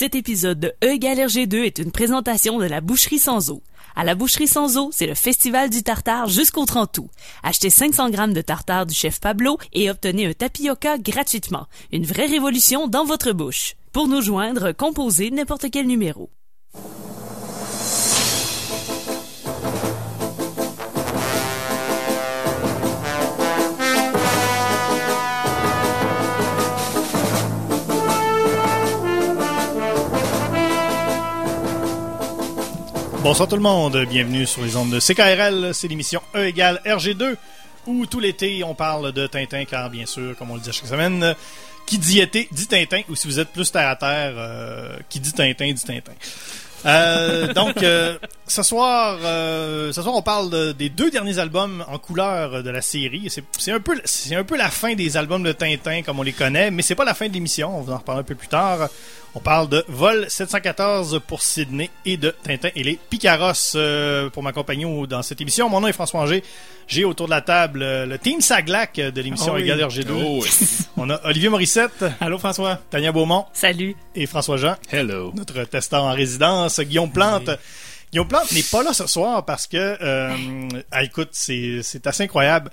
Cet épisode de E égale RG2 est une présentation de la Boucherie Sans Eau. À la Boucherie Sans Eau, c'est le festival du tartare jusqu'au 30 août. Achetez 500 grammes de tartare du chef Pablo et obtenez un tapioca gratuitement. Une vraie révolution dans votre bouche. Pour nous joindre, composez n'importe quel numéro. Bonsoir tout le monde, bienvenue sur les ondes de CKRL, c'est l'émission E égale RG2, où tout l'été on parle de Tintin, car bien sûr, comme on le dit chaque semaine, qui dit été dit Tintin, ou si vous êtes plus terre à terre, euh, qui dit Tintin dit Tintin. Euh, donc, euh, ce soir, ce soir, on parle de- des deux derniers albums en couleur de la série. C'est c'est un peu, c'est un peu la fin des albums de Tintin comme on les connaît, mais c'est pas la fin de l'émission. On va en reparler un peu plus tard. On parle de Vol 714 pour Sydney et de Tintin et les Picaros euh, pour m'accompagner dans cette émission. Mon nom est François Angers. J'ai autour de la table euh, le team Saglac de l'émission Oh oui. Égal RG2. Oh, On a Olivier Morissette, Allô François. Tania Beaumont Salut! et François Jean Hello. notre testeur en résidence, Guillaume Plante. Guillaume Plante n'est pas là ce soir parce que, euh, ah, écoute, c'est c'est assez incroyable.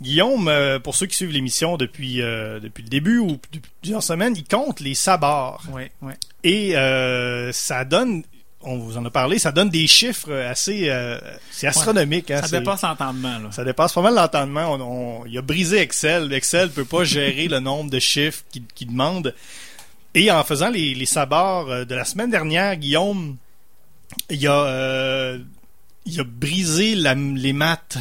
Guillaume, euh, pour ceux qui suivent l'émission depuis euh, depuis le début ou depuis plusieurs semaines, il compte les sabords Ouais, ouais. et euh, ça donne, on vous en a parlé, ça donne des chiffres assez, euh, c'est astronomique. hein, Ça dépasse l'entendement, là. ça dépasse pas mal l'entendement. On, on- il a brisé Excel. Excel peut pas gérer le nombre de chiffres qu'il demande. Et en faisant les, les sabords de la semaine dernière, Guillaume, il a, il a brisé la- les maths.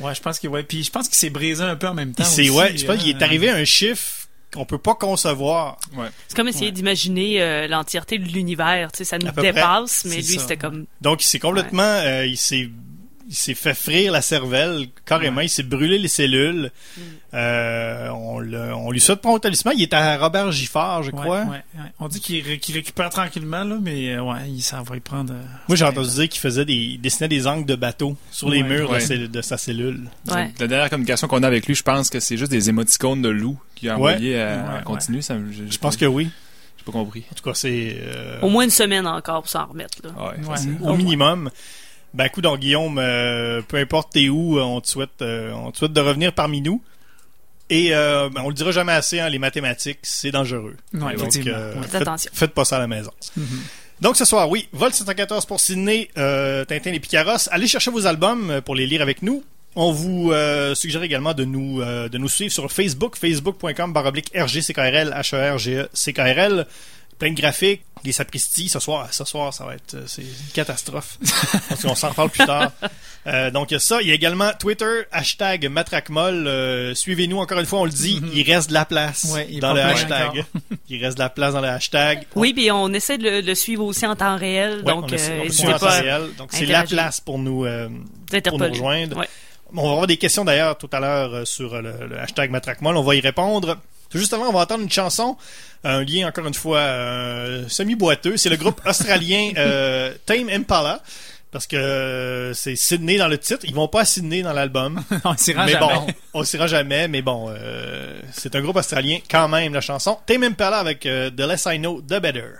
Ouais, je pense que ouais. Puis je pense qu'il s'est brisé un peu en même temps. Il s'est- aussi, ouais, je pense qu'il est hein. arrivé à un chiffre qu'on peut pas concevoir. Ouais. C'est comme essayer Ouais. d'imaginer euh, l'entièreté de l'univers. Tu sais, ça nous près. dépasse, mais C'est lui, c'était comme... Donc, il s'est complètement, euh, il s'est, il s'est fait frire la cervelle carrément. Ouais. Il s'est brûlé les cellules. Mm. Euh, on, lui souhaite prendre au talisman. Il est à Robert Giffard, je crois. ouais, ouais. On dit qu'il ré- qu'il récupère tranquillement, là, mais euh, ouais, il s'en va y prendre. euh, Moi, j'ai entendu dire qu'il faisait des, il dessinait des angles de bateau sur les Ouais. murs de Ouais. ses- de, sa cellule. Ouais. La dernière communication qu'on a avec lui, je pense que c'est juste des émoticônes de loup qu'il a Ouais. envoyé à- continu. Ça, Je pense que oui. J'ai pas compris. En tout cas, c'est euh, Au moins une semaine encore pour s'en remettre. Là. Ouais, Ouais. facile. au minimum. Ben, coup, donc Guillaume, euh, peu importe t'es où, euh, on te souhaite, euh, on te souhaite de revenir parmi nous. Et euh, ben, on le dira jamais assez, hein, les mathématiques, c'est dangereux. Ouais, Donc. Faites attention. faites pas ça à la maison. Mhm. Donc ce soir, oui, Vol 714 pour Sydney, Tintin et Picaros. Allez chercher vos albums pour les lire avec nous. On vous suggère également de nous de nous suivre sur Facebook, facebook.com baroblique RGCKRL, H-E-R-G-E-C-K-R-L. Plein de graphiques, des sapristis. Ce soir, ce soir, ça va être euh, c'est une catastrophe. Parce qu'on s'en reparle plus tard. Euh, donc il y a ça. Il y a également Twitter, hashtag Matracmol. Euh, Suivez-nous encore une fois, on le dit, Mhm. il reste de la place Ouais, dans le hashtag. il reste de la place dans le hashtag. Oui, puis on essaie de le, le suivre aussi en temps réel. Ouais, donc, euh, en temps réel. Donc, c'est la place pour nous, euh, pour nous rejoindre. Ouais. On va avoir des questions d'ailleurs tout à l'heure sur le, le hashtag Matracmol. On va y répondre. Juste avant, on va entendre une chanson, un lien encore une fois euh, semi-boiteux. C'est le groupe australien euh, Tame Impala. Parce que euh, c'est Sydney dans le titre. Ils vont pas à Sydney dans l'album. on s'y rend mais jamais. bon, on s'y rend jamais. Mais bon, euh, c'est un groupe australien quand même, la chanson. Tame Impala avec euh, The Less I Know, The Better.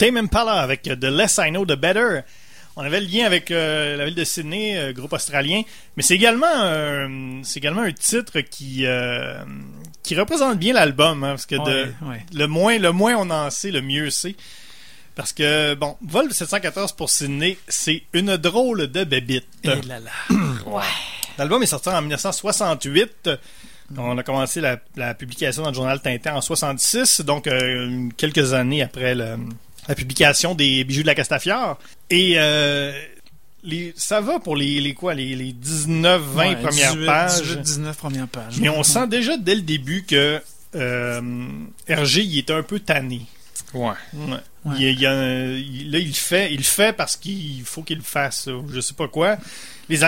Tame Impala avec The Less I Know, The Better. On avait le lien avec euh, la ville de Sydney, euh, groupe australien, mais c'est également, euh, c'est également un titre qui, qui représente bien l'album, hein, parce que de, Ouais, ouais. le moins, le moins on en sait, le mieux c'est. Parce que, bon, Vol 714 pour Sydney, c'est une drôle de bébite. Et là là. L'album est sorti en 1968. On a commencé la, la publication dans le journal Tintin en 66, donc euh, quelques années après le- la publication des bijoux de la Castafiore. Et euh, les, ça va pour les, les quoi, les, les 19, 20 Ouais, premières 18, pages? 18, 19 premières pages. Mais on sent déjà dès le début que euh, Hergé, il est un peu tanné. Ouais. Ouais. Ouais. Il, il y a- il- là, il le fait, il le fait parce qu'il faut qu'il le fasse. ou Je sais pas quoi. Les,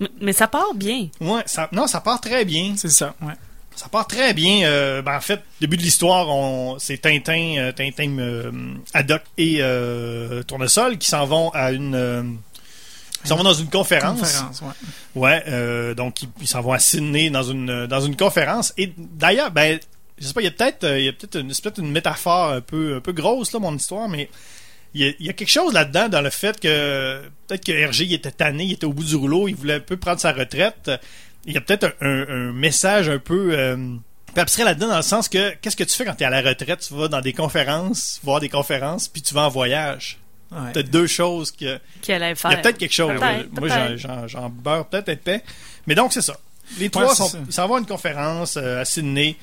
Mais, mais ça part bien. ouais, ça, non, ça part très bien. C'est ça, ouais. Ça part très bien. Euh, ben, en fait, début de l'histoire, on, c'est Tintin, euh, Tintin, euh, Haddock et euh, Tournesol qui s'en vont à une, ils s'en vont dans une conférence. Conférence, ouais. Ouais, euh, donc ils s'en vont à Sydney dans une dans une conférence. Et d'ailleurs, ben, je sais pas, il y a peut-être il y a peut-être une, peut-être une métaphore un peu un peu grosse là mon histoire, mais il y a, il y a quelque chose là-dedans dans le fait que peut-être que Hergé il était tanné, il était au bout du rouleau, il voulait un peu prendre sa retraite. Il y a peut-être un, un- un message un peu euh, peu abstrait là-dedans dans le sens que qu'est-ce que tu fais quand tu es à la retraite? Tu vas dans des conférences, voir des conférences, puis tu vas en voyage. Ouais. Peut-être deux choses que Qu'elle allait faire. il y a peut-être quelque chose. Peut-être, Moi, j'en- peut-être. j'en j'en beurre peut-être épais. Mais donc, c'est ça. Les trois, c'est sont, ça. ils s'en vont à une conférence euh, à Sydney.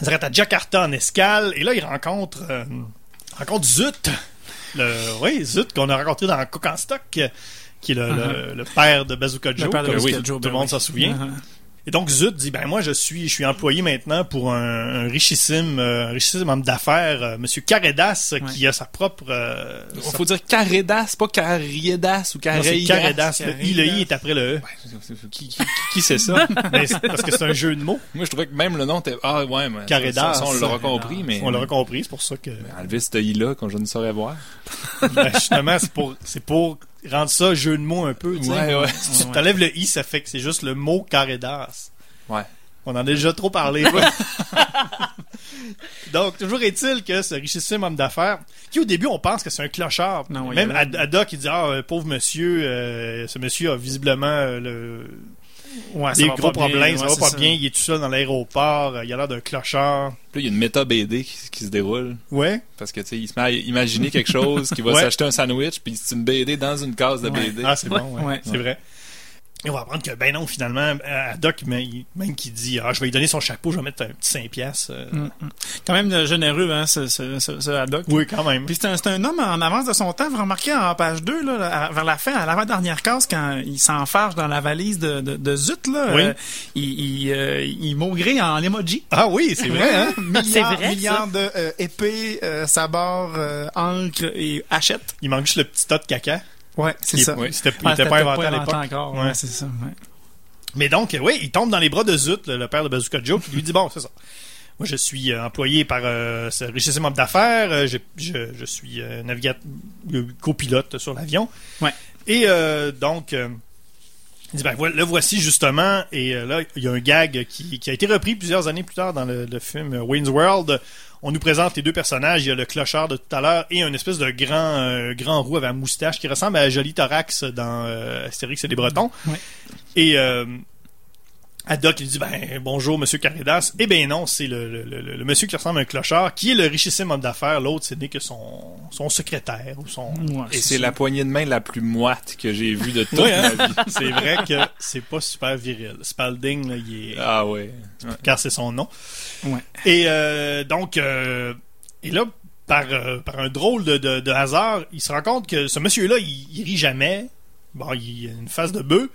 Ils s'arrêtent à Jakarta en escale. Et là, ils rencontrent, euh, rencontrent Zut. Le, oui, Zut, qu'on a rencontré dans Cook en Stock, euh, qui est le, le- le père de Bazooka Joe. Uh-huh. Le père de Bazooka tout- Joe, tout ben le monde oui. s'en souvient. Uh-huh. Et donc, Zut dit, ben moi, je suis, je suis employé maintenant pour un, un richissime, euh, un richissime homme d'affaires, euh, Monsieur Caredas, qui a sa propre... euh, Il sa- faut dire Caredas, pas Carriedas ou Careidas. Caredas. Le I, le I est après le E. Qui, qui, qui c'est ça? Ben, parce que c'est un jeu de mots. Moi, je trouvais que même le nom était. Ah, ouais, mais. Caredas. Ça, on l'aura compris, mais. On l'aura compris, c'est pour ça que. Enlever ce i-là, quand je ne saurais voir. Ben, justement, c'est pour, c'est pour rendre ça jeu de mots un peu. tu sais. Ouais, ouais. Si tu t'enlèves le i, ça fait que c'est juste le mot Caredas. Ouais. On en a déjà trop parlé. Donc, toujours est-il que ce richissime homme d'affaires, qui au début on pense que c'est un clochard, Non, même il y a- Ad- Haddock il dit ah euh, pauvre monsieur, euh, ce monsieur a visiblement euh, le, Ouais, des gros problèmes, ça va c'est pas bien, il est tout seul dans l'aéroport, il a l'air d'un clochard. Puis là, il y a une méta BD qui, qui se déroule. Ouais. Parce que, tu sais, il se met à imaginer quelque chose, qu'il va Ouais. s'acheter un sandwich, puis c'est une BD dans une case de Ouais. BD. Ah, c'est bon, ouais. Ouais. c'est vrai. Et on va apprendre que, ben non, finalement, euh, Haddock, mais il- même qui dit, ah, je vais lui donner son chapeau, je vais mettre un petit 5 piastres. euh. Mm, mm. Quand même euh, généreux, hein, ce, ce, ce, ce Haddock. Oui, quand même. Puis c'est un, homme en avance de son temps. Vous remarquez en page 2, là, à- vers la fin, à l'avant-dernière case, quand il s'enfarge dans la valise de, de, de Zut, là, Oui. euh, il, il, euh, il maugrit en emoji. Ah oui, c'est vrai, hein? milliards, vrai, milliards de euh, épées, euh, sabords, euh, encre et hachette. Il manque juste le petit tas de caca. Ouais, c'est ça. c'était- il Ah, était pas inventé à l'époque. encore. Ouais. Ouais, c'est ça. ouais. Mais donc, euh, oui, il tombe dans les bras de Zut, le, le père de Bazooka Joe, qui lui dit, bon, c'est ça. Moi, je suis euh, employé par euh, ce richissime homme d'affaires. euh, je, je, je suis navigateur, copilote sur l'avion. Ouais. Et donc, il dit, ben, voilà, le voici justement. Et là, il y a un gag qui, qui a été repris plusieurs années plus tard dans le, le film Wayne's World. On nous présente les deux personnages. Il y a le clochard de tout à l'heure et un espèce de grand, euh, grand roux avec un moustache qui ressemble à Joli Thorax dans euh, Astérix et les Bretons. Ouais. Et euh, Haddock il dit ben bonjour monsieur Caridas. Eh ben non, c'est le, le, le, le monsieur qui ressemble à un clochard qui est le richissime homme d'affaires. L'autre, ce n'est que son, son secrétaire ou son. Ouais, Et c'est la poignée de main la plus moite que j'ai vue de toute Oui, hein? ma vie. c'est vrai que c'est pas super viril. Spalding, là, il est. Ah ouais. car c'est son nom. Ouais. Et euh, donc, euh, et là, par, euh, par un drôle de, de, de hasard, il se rend compte que ce monsieur-là, il, il rit jamais. Bon, il a une face de bœuf.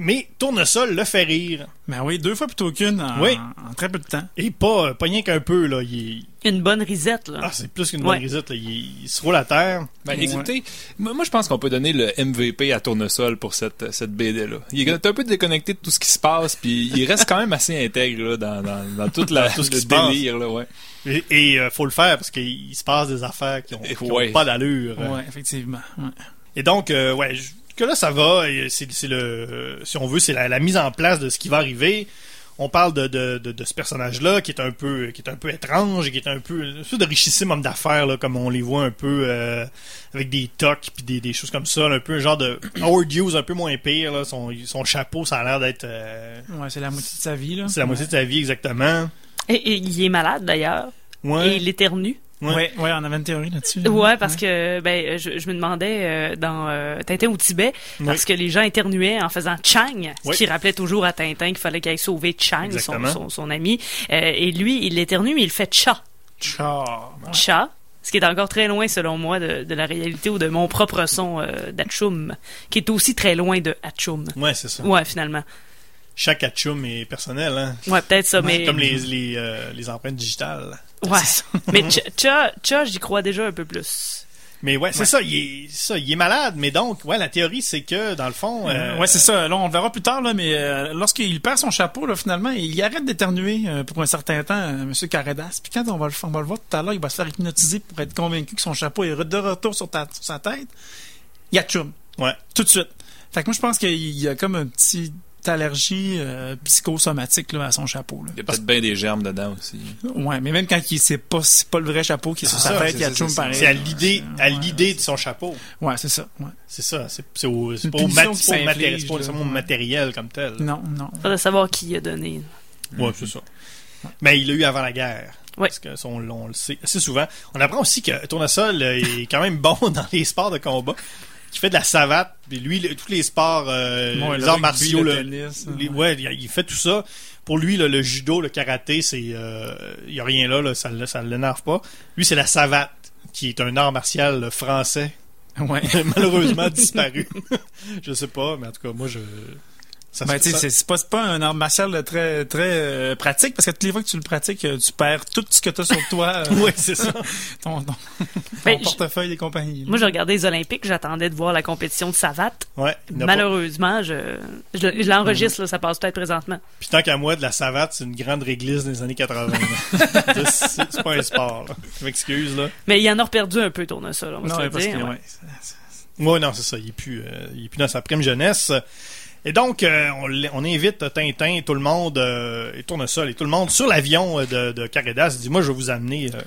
Mais Tournesol le fait rire. Ben oui, deux fois plutôt qu'une en, Oui. en très peu de temps. Et pas, pas rien qu'un peu, là. Il est- Une bonne risette, là. Ah, c'est plus qu'une Ouais. bonne risette, là. Il, il se roule à terre. Ben, Ouais. écoutez, moi, je pense qu'on peut donner le MVP à Tournesol pour cette, cette BD-là. Il est un peu déconnecté de tout ce qui se passe, puis il reste quand même assez intègre là, dans, dans, dans toute la, tout ce qui le se passe. délire. Là, ouais. Et, et, euh, faut le faire parce qu'il se passe des affaires qui ont, qui ont Ouais. pas d'allure. Ouais, effectivement. Ouais. Et donc, euh, ouais, que là, ça va. C'est le, si on veut, c'est la, la mise en place de ce qui va arriver. on parle de, de, de, de ce personnage-là qui est un peu qui est un peu étrange et qui est un peu une sorte de richissime homme d'affaires là, comme on les voit un peu euh, avec des tocs puis des, des choses comme ça, là, un peu un genre de Howard Hughes un peu moins pire là, son, son chapeau ça a l'air d'être euh, Ouais, c'est la moitié de sa vie, là. c'est la moitié de sa vie exactement. Et, et il est malade d'ailleurs. Ouais. Et il éternue. Ouais. Ouais, ouais, on avait une théorie là-dessus. Ouais, parce que ben je, je me demandais euh, dans euh, Tintin au Tibet parce que les gens éternuaient en faisant Chang, ce qui rappelait toujours à Tintin qu'il fallait qu'il aille sauver Chang, son, son, son ami. Euh, et lui, il éternue, mais il fait Cha. Cha. Cha. Ce qui est encore très loin, selon moi, de, de la réalité ou de mon propre son euh, d'Achum, qui est aussi très loin de Achum. Ouais, c'est ça. Ouais, finalement. Chaque atchoum est personnel hein. Ouais, peut-être ça, mais... Comme les les, euh, les empreintes digitales. Ouais. mais Cha- Cha, j'y crois déjà un peu plus. Mais ouais, c'est ça, il est ça, il est malade mais donc ouais, la théorie c'est que dans le fond euh, Ouais, c'est ça. Là, on le verra plus tard, là, mais euh, lorsqu'il perd son chapeau, là, finalement, il arrête d'éternuer euh, pour un certain temps, euh, Monsieur Caradas. Puis quand on va, le, on va le voir tout à l'heure, il va se faire hypnotiser pour être convaincu que son chapeau est de retour sur, ta- sur sa tête. Il y a tchoum. Ouais. Tout de suite. Fait que moi, je pense qu'il y a comme un petit allergie euh, psychosomatique là, à son chapeau. Là. Il y a peut-être bien des germes dedans aussi. Ouais, mais même quand il c'est pas c'est pas le vrai chapeau qui est sur sa ça, tête, il y a c'est- pareil. c'est à l'idée à Ouais. l'idée de son chapeau. Ouais, c'est ça. Ouais. C'est ça, c'est c'est au- c'est Une pas, au matériel comme tel. Non, non. Faudrait savoir qui a donné. Ouais, c'est ça. Mais il l'a eu avant la guerre. Ouais. Parce que ça, on, on le sait assez souvent. On apprend aussi que Tournesol est quand même bon dans les sports de combat. Qui fait de la savate. Puis lui, le- tous les sports, euh, les le arts martiaux, le le- tennis, les- ouais. il, fait tout ça. Pour lui, là, le judo, le karaté, c'est, euh, il y a rien là, là ça, ça l'énerve pas. Lui, c'est la savate, qui est un art martial euh, français, Ouais. malheureusement disparu. je sais pas, mais en tout cas, moi, je. Ça, Ben, tu sais, ça- c'est- c'est pas, c'est pas un art martial très, très euh, pratique parce que toutes les fois que tu le pratiques, euh, tu perds tout ce que tu as sur toi, euh, Ouais, c'est ça. ton, ton, ton Ben, je- portefeuille et compagnie. là. Moi, j'ai regardé les Olympiques, j'attendais de voir la compétition de savate. Ouais. pas- Malheureusement, je, je, je l'enregistre, là, ça passe peut-être présentement. Puis tant qu'à moi, de la savate, c'est une grande réglisse des années 80. c'est pas un sport, là. Je m'excuse, là. Mais il en a reperdu un peu, Tournesol, on va non, se ouais, dire. que, ouais. Ouais, non, c'est ça. Il est plus, euh, il est plus dans sa prime jeunesse. Et donc, euh, on, on invite Tintin, tout le monde, euh, et Tournesol, et tout le monde sur l'avion euh, de, de Caredas. Il dit, moi, je vais vous amener, euh,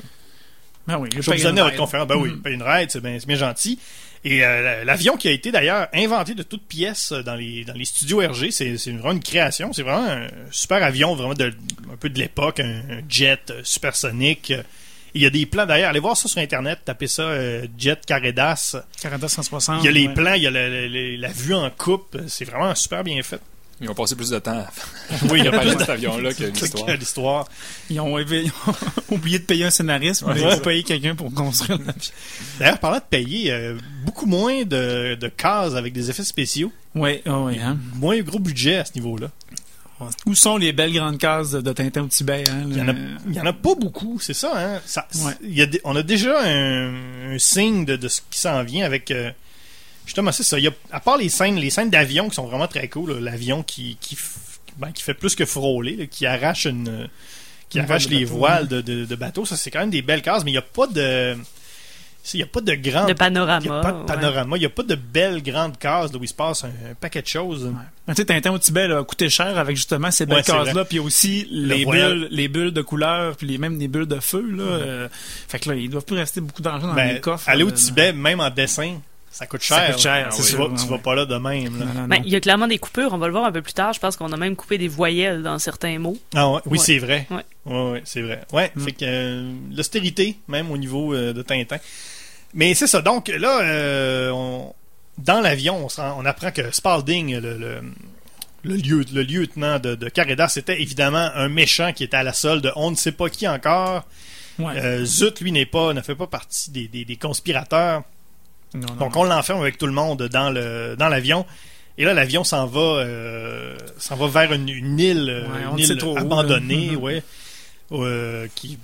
Ben oui, je vais vous amener à votre conférence. Ben oui, Mhm. paye une ride, c'est bien, gentil. Et euh, l'avion qui a été d'ailleurs inventé de toutes pièces dans les, dans les studios RG, c'est vraiment une création. C'est vraiment un super avion, vraiment de, un peu de l'époque, un, un jet supersonique. Il y a des plans d'ailleurs, allez voir ça sur internet, tapez ça euh, jet Caredas. Canada 160. Il y a les ouais. plans, il y a la, la- la- la vue en coupe, c'est vraiment super bien fait. Ils ont passé plus de temps à Oui, il y a préparer plus cet avion-là que l'histoire. Ils ont, ils ont oublié de payer un scénariste, mais ils ont payé quelqu'un pour construire l'avion. D'ailleurs, parlant de payer, euh, beaucoup moins de, de cases avec des effets spéciaux, Oui, oui, hein. moins gros budget à ce niveau-là. Où sont les belles grandes cases de, de Tintin au Tibet? Hein, Il y en a, le- il y en a pas beaucoup, c'est ça. Hein? Ça- Ouais. il y a des- on a déjà un, un signe de, de ce qui s'en vient avec. euh, justement, c'est ça. Il y a, à part les scènes, les scènes d'avion qui sont vraiment très cool, l'avion qui, qui, f- ben, qui fait plus que frôler, là, qui arrache une, qui arrache les voiles de, de, de bateau, ça c'est quand même des belles cases, mais il n'y a pas de. Il n'y a pas de grande. De panorama. Il n'y a pas de ouais. panorama. Il n'y a pas de belles grandes cases là, où il se passe un, un paquet de choses. Ouais. Mais Tu sais, Tintin au Tibet là, a coûté cher avec justement ces belles Ouais, cases-là, puis aussi les bulles, les bulles de couleur, puis les, même des bulles de feu. Là, euh, fait que là, il doit plus rester beaucoup d'argent dans Ben, les coffres. aller au euh, Tibet, même en dessin, ça coûte Ça cher. coûte cher, tu vas, ouais, tu vas ouais. pas là de même. là. Non, non, Ben, il y a clairement des coupures, on va le voir un peu plus tard. Je pense qu'on a même coupé des voyelles dans certains mots. Ah ouais, oui, Ouais. c'est vrai. Ouais. Ouais, ouais, c'est vrai. Ouais, Mm. fait que euh, l'austérité, même au niveau euh, de Tintin. Mais c'est ça. Donc là, euh, on- dans l'avion, on, apprend que Spalding, le, le, le lieu, le lieutenant de, de c'était évidemment un méchant qui était à la solde de on ne sait pas qui encore. Ouais. Euh, Zut, lui, n'est pas, ne fait pas partie des, des- des conspirateurs. Non, non, Donc on l'enferme avec tout le monde dans le dans l'avion. Et là, l'avion s'en va, euh, s'en va vers une, une île, euh, Ouais, on une île abandonnée, là. ouais, euh, qui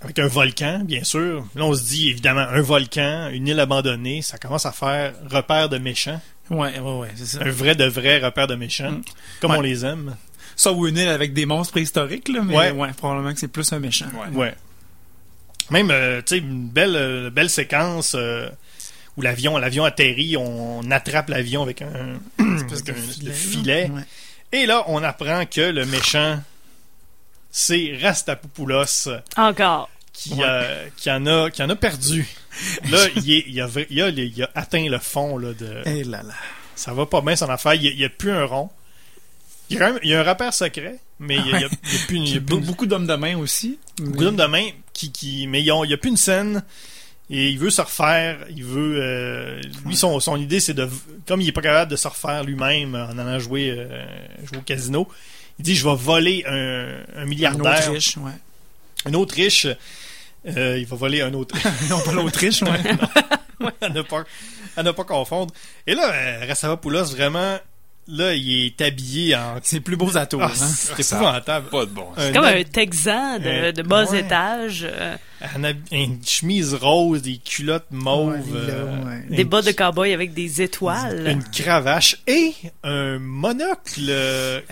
avec un volcan, bien sûr. Là, on se dit évidemment un volcan, une île abandonnée, ça commence à faire repère de méchants, Ouais, ouais, ouais, c'est ça. un vrai de vrai repère de méchants, Mm. comme Ouais. on les aime. Ça ou une île avec des monstres préhistoriques, là, mais Ouais. ouais. probablement que c'est plus un méchant. Ouais. Même, euh, tu sais, une belle, euh, belle séquence euh, où l'avion, l'avion atterrit, on, attrape l'avion avec un, avec filet. Et là, on apprend que le méchant, c'est Rastapopoulos Encore. qui, euh, qui, en a, qui en a perdu. Là, il, est- il a, il, a, il a atteint le fond là, de. Eh là là. Ça va pas bien son affaire. Il n'y a, plus un rond. Il y a, quand même, il y a un repère secret, mais il n'y a, il y a- il y a plus une. y plus Beaucoup d'hommes de main aussi. beaucoup d'hommes de main qui, qui mais il n'y a plus une scène et il veut se refaire il veut euh, lui son, son idée c'est de comme il est pas capable de se refaire lui-même en allant jouer, euh, jouer au casino il dit je vais voler un, un Un milliardaire Autriche, ouais. une Autriche euh, il va voler un autre non, pas l'Autriche, ouais. à ne pas à ne pas confondre et là euh, Rastavopoulos vraiment là il est habillé en C'est plus beaux atours, ah, hein. c'est épouvantable Pas de bon. Un Comme un Texan de, Euh, de bas ouais. étage, euh, un une chemise rose des culottes mauves Ouais, là, euh, ouais. des bas de cowboy avec des étoiles. Une cravache et un monocle.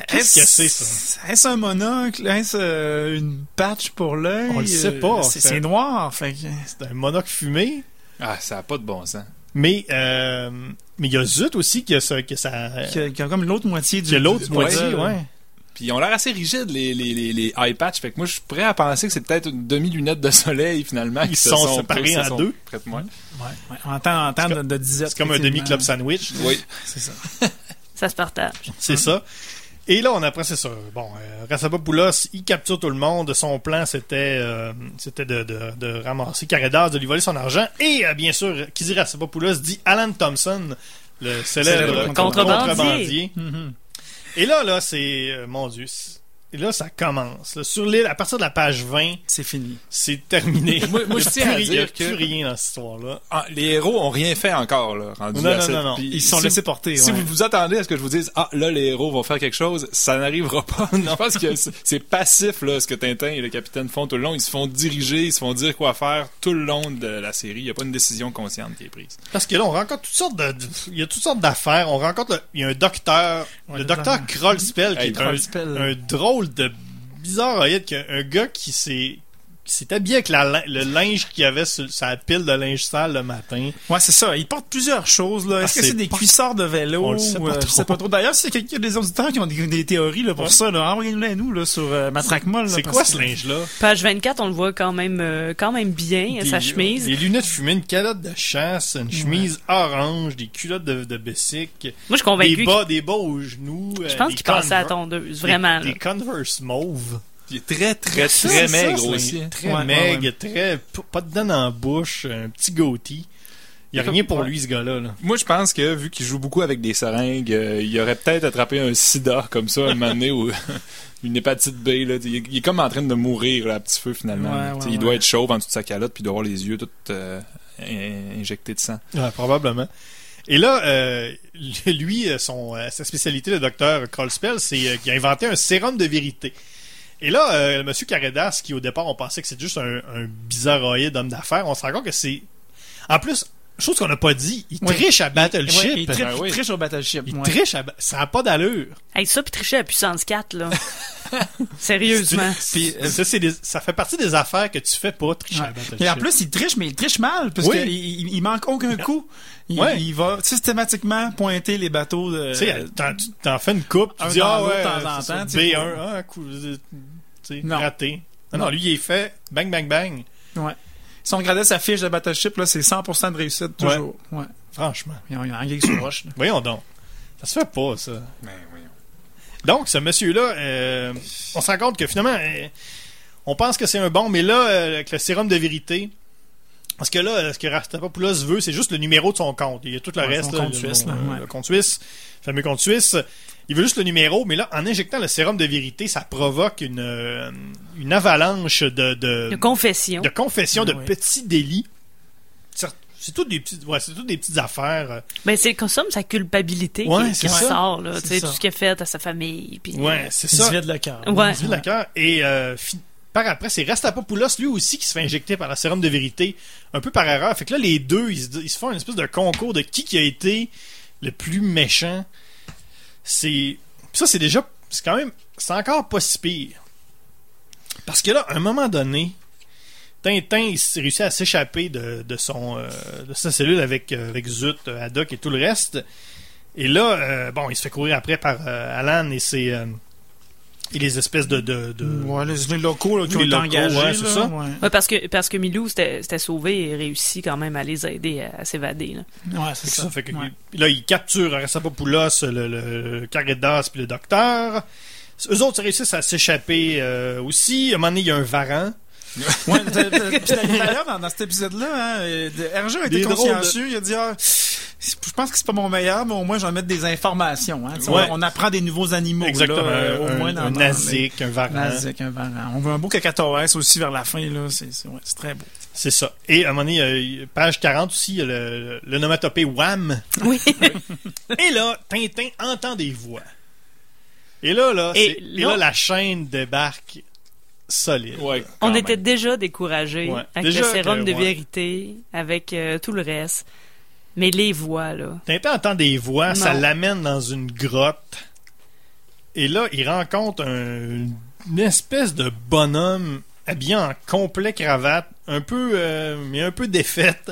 Qu'est-ce que c'est, ça? Est-ce un monocle? Est-ce euh, une patch pour l'œil? On le sait pas. C'est C'est- c'est noir, fait. C'est un monocle fumé. Ah, ça a pas de bon sens. Mais euh, mais il y a Zut aussi qui a ça. Que ça Qui a, qui a comme l'autre moitié du... qui a l'autre moitié, ouais. Puis ils ont l'air assez rigides, les, les, les, les eye patch. Fait que moi, je suis prêt à penser que c'est peut-être une demi-lunette de soleil, finalement. Ils qui se sont séparés en sont deux. près de moi. Ouais, ouais, en temps, en temps de, de disette. C'est comme un demi-club sandwich. Oui. C'est ça. Ça se partage. C'est ça. Et là, on apprend, c'est ça. Bon, euh, Rassapopoulos, il capture tout le monde. Son plan, c'était euh, c'était de, de, de ramasser Caredas, de lui voler son argent. Et, euh, bien sûr, qui dit Rassapopoulos dit Alan Thompson, le célèbre contrebandier. Mhm. Et là, là, c'est... euh, mon Dieu. Et là, ça commence. là. Sur l'île, à partir de la page 20, C'est fini. c'est terminé. Moi- je tiens à plus rien- il y a dire que- plus rien dans cette histoire-là. Ah, les héros ont rien fait encore, là, rendu Non, à non, cette- non, non. puis Ils se sont si laissés porter, Si ouais. vous vous attendez à ce que je vous dise, ah, là, les héros vont faire quelque chose, ça n'arrivera pas. je pense que c'est- passif, là, ce que Tintin et le capitaine font tout le long. Ils se font diriger, ils se font dire quoi faire tout le long de la série. Il n'y a pas une décision consciente qui est prise. Parce que là, on rencontre toutes sortes de... Il y a toutes sortes d'affaires. On rencontre... le- Il y a un docteur... Ouais, le le docteur. Krollspell, qui Hey, est un, un drôle de bizarre qu'un un gars qui s'est... qui s'est habillé avec la le linge qu'il avait sur sa pile de linge sale le matin. Ouais, c'est ça. Ils portent plusieurs choses, là. Est-ce Ah, que c'est des pas- cuissards de vélo? On le sait pas euh, trop. Je sais pas trop. D'ailleurs, s'il y a quelqu'un des auditeurs qui ont des, des théories, là, pour Ouais. ça, là, envoyez-nous à nous, là, sur euh, Matraquemol. là, C'est quoi que- ce linge-là? Page 24, on le voit quand même, euh, quand même bien, Des- sa chemise. Des lunettes fumées, une calotte de chasse, une chemise orange, des culottes de, de Bessic, Moi, je suis des convaincu. bas, des bas aux genoux. Je euh, pense qu'il passait à la tondeuse, vraiment. Des, des Converse mauve. Il est très, très, Ça, très ça, maigre aussi. hein. Très Ouais, ouais, maigre, très. Pas de dents dans la bouche, un petit goatee. Il y a rien pour lui, ce gars-là. là. Moi, je pense que vu qu'il joue beaucoup avec des seringues, euh, il aurait peut-être attrapé un sida comme ça un moment donné ou une hépatite B. Là. Il, est, il est comme en train de mourir là, à petit feu finalement. Ouais, ouais, il ouais. doit être chauve en dessous de sa calotte puis il doit avoir les yeux tout euh, in- injectés de sang. Ouais, probablement. Et là, euh, lui, euh, son, euh, sa spécialité, le docteur Krollspell, c'est euh, qu'il a inventé un sérum de vérité. Et là, euh, Monsieur Caredas, qui au départ, on pensait que c'était juste un, un bizarroïde d'homme d'affaires, on se rend compte que c'est... En plus, chose qu'on n'a pas dit, il triche à Battleship. Ouais, il, tri- Ben oui. il triche au Battleship. Il triche à... ba- Ça n'a pas d'allure. Hey, ça, puis tricher à puissance 4, là. Sérieusement. Puis, euh, ça, c'est des- ça fait partie des affaires que tu fais pas, tricher à. Battleship. Et en plus, il triche, mais il triche mal, parce Oui. qu'il il, il manque aucun coup. Il, Ouais. il va systématiquement pointer les bateaux de... Tu sais, t'en- fais une coupe, tu un dis, ah ouais, de temps en temps, tu sais, B1, pour- ah, Non. raté. Non, non, Non. lui, il est fait, bang, bang, bang. Ouais. Si on regardait sa fiche de Battleship, là, c'est 100% de réussite, toujours. Ouais. Franchement. Il y a un sur roche, là. Voyons donc. Ça se fait pas, ça. Ben, voyons. Donc, ce monsieur-là, euh, on se rend compte que finalement, euh, on pense que c'est un bon, mais là, euh, avec le sérum de vérité, parce que là, ce que Rastapopoulos veut, c'est juste le numéro de son compte. Il y a tout le Ouais, reste, son là, compte le, suisse, là, ouais. le compte suisse, le fameux compte suisse. Il veut juste le numéro, mais là, en injectant le sérum de vérité, ça provoque une, euh, une avalanche de, de, De confession. de confessions, de Ouais. petits délits. C'est- C'est toutes des petites, ouais, c'est toutes des petites affaires. euh, Ben, c'est comme ça, sa culpabilité Ouais, qui, c'est qui ça. sort, là. C'est Tu sais, tout ce qu'il a fait à sa famille. Puis, Ouais, c'est Il ça. se vide le cœur. Ouais. Il se vide le cœur. Et euh, par après, c'est Rastapopoulos, lui aussi, qui se fait injecter par la sérum de vérité, un peu par erreur. Fait que là, les deux, ils se, ils se font une espèce de concours de qui qui a été le plus méchant. C'est. Ça, c'est déjà. C'est quand même. C'est encore pas si pire. Parce que là, à un moment donné, Tintin, il s'est réussi à s'échapper de, euh, sa cellule avec, euh, avec Zut, euh, Haddock et tout le reste. Et là, bon, il se fait courir après par Alan et ses et les espèces de, de, de- Ouais, les, les locaux là, qui Les ont été locaux, engagés. ouais, c'est ça. Ouais, Ouais, parce que parce que Milou s'était s'était sauvé et réussit quand même à les aider à, à s'évader. là. Ouais, c'est ça. ça fait que Ouais. là, il capture Arasapopoulos, le, le Caridas puis le docteur. Eux autres réussissent à s'échapper euh, aussi. À un moment donné, il y a un varan. Ouais, d'ailleurs, dans, dans cet épisode-là, hein, euh, Hergé a été Des drôles de- consciencieux. Il a dit ah, Je pense que c'est pas mon meilleur, mais au moins, je vais mettre des informations. Hein. Ouais. On, on apprend des nouveaux animaux. Exactement. Là, euh, au un, moins dans, un dans- nazique, un varan. Nazique, un varan. On veut un beau cacatoès aussi vers la fin. là. C'est ouais, très beau. C'est ça. Et à un moment donné, euh, page 40 aussi, il y a le, le nomatopée Wham. Oui. Et là, Tintin entend des voix. Et là, là, Et c'est- et là- la chaîne débarque solide. Ouais, On était déjà découragés Ouais. avec Déjà le sérum que- de ouais. vérité, avec euh, tout le reste. Mais les voix, là. Tintin entend des voix, ça l'amène dans une grotte. Et là, il rencontre un- une espèce de bonhomme habillé en complet cravate, un peu, euh, mais un peu défaite,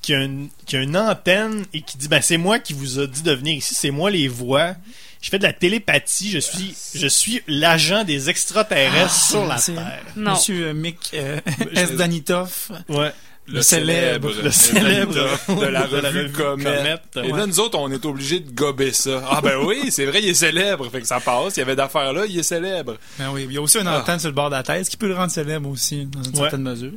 qui a, une, qui a une antenne et qui dit ben c'est moi qui vous a dit de venir ici, c'est moi les voix. Je fais de la télépathie, je suis, je suis l'agent des extraterrestres sur la c'est- Terre. Non. Monsieur euh, Mick euh, S. Danitoff. Ouais. Le célèbre. Le célèbre de, de la revue Comet. Et Ouais. là, nous autres, on est obligés de gober ça. Ah ben oui, c'est vrai, il est célèbre. Fait que ça passe. Il y avait d'affaires là, il est célèbre. Ben oui, il y a aussi une Ah. antenne sur le bord de la tête, ce qui peut le rendre célèbre aussi, dans une Ouais. certaine mesure.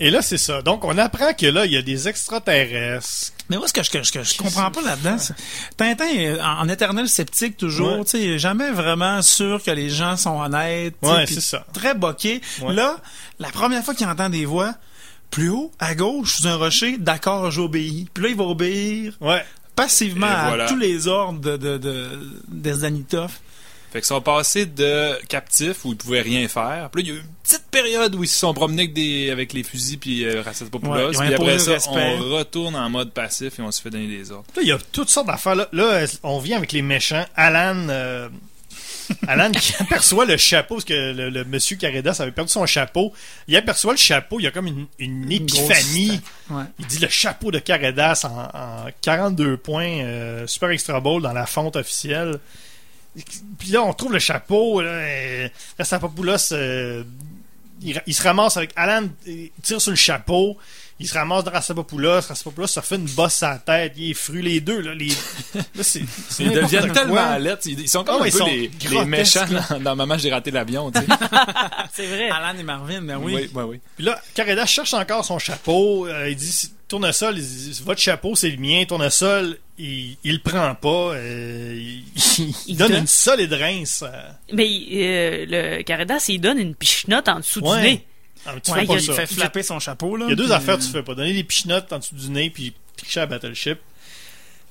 Et là, c'est ça. Donc, on apprend que là, il y a des extraterrestres. Mais moi, ce que je, que je, que je comprends pas là-dedans, c'est- Tintin est en, en éternel sceptique toujours, Ouais. tu sais, jamais vraiment sûr que les gens sont honnêtes. Ouais, c'est ça. Très boqué. Ouais. Là, la première fois qu'il entend des voix, plus haut, à gauche, sous un rocher, d'accord, j'obéis. Puis là, il va obéir Ouais. passivement Et à tous les ordres de, de, de, d'Esdanitov. Fait qu'ils sont passés de captifs où ils pouvaient rien faire. Puis là, il y a eu une petite période où ils se sont promenés avec, des, avec les fusils puis euh, ils ont puis après ça, respect. on retourne en mode passif et on se fait donner des ordres. Là, il y a toutes sortes d'affaires. Là, Là, on vient avec les méchants. Alan, euh, Alan qui aperçoit le chapeau, parce que le, le monsieur Caredas avait perdu son chapeau. Il aperçoit le chapeau, il y a comme une, une épiphanie. Ouais. Il dit le chapeau de Caredas en, en 42 points, euh, Super Extra Bowl dans la fonte officielle. Puis là, on trouve le chapeau. Là, là Sapopoulos, euh, il, il se ramasse avec Alan, il tire sur le chapeau. Il se ramasse dans Rassapopoulos. Rassapopoulos se fait une bosse à la tête. Il est fru les deux. Là, les... là c'est, c'est Ils deviennent tellement lettres. Ils ils sont comme Ah un ouais, peu ils sont les, méchants dans, dans Maman, j'ai raté l'avion. tu sais. C'est vrai. Alan et Marvin, ben oui. oui, oui, oui. Puis là, Caredas cherche encore son chapeau. Euh, il dit Tournesol, il dit, votre chapeau, c'est le mien. Tournesol, il, il le prend pas. Euh, il, donne une solide rince. euh. Mais euh, le Caridas, il donne une pichenote en dessous Ouais. du nez. Ah, mais tu Ouais, fais il, pas a- ça. il fait flapper son chapeau, là. Il y a deux puis- affaires que tu fais pas. Donner des pichenottes en dessous du nez puis tricher à Battleship.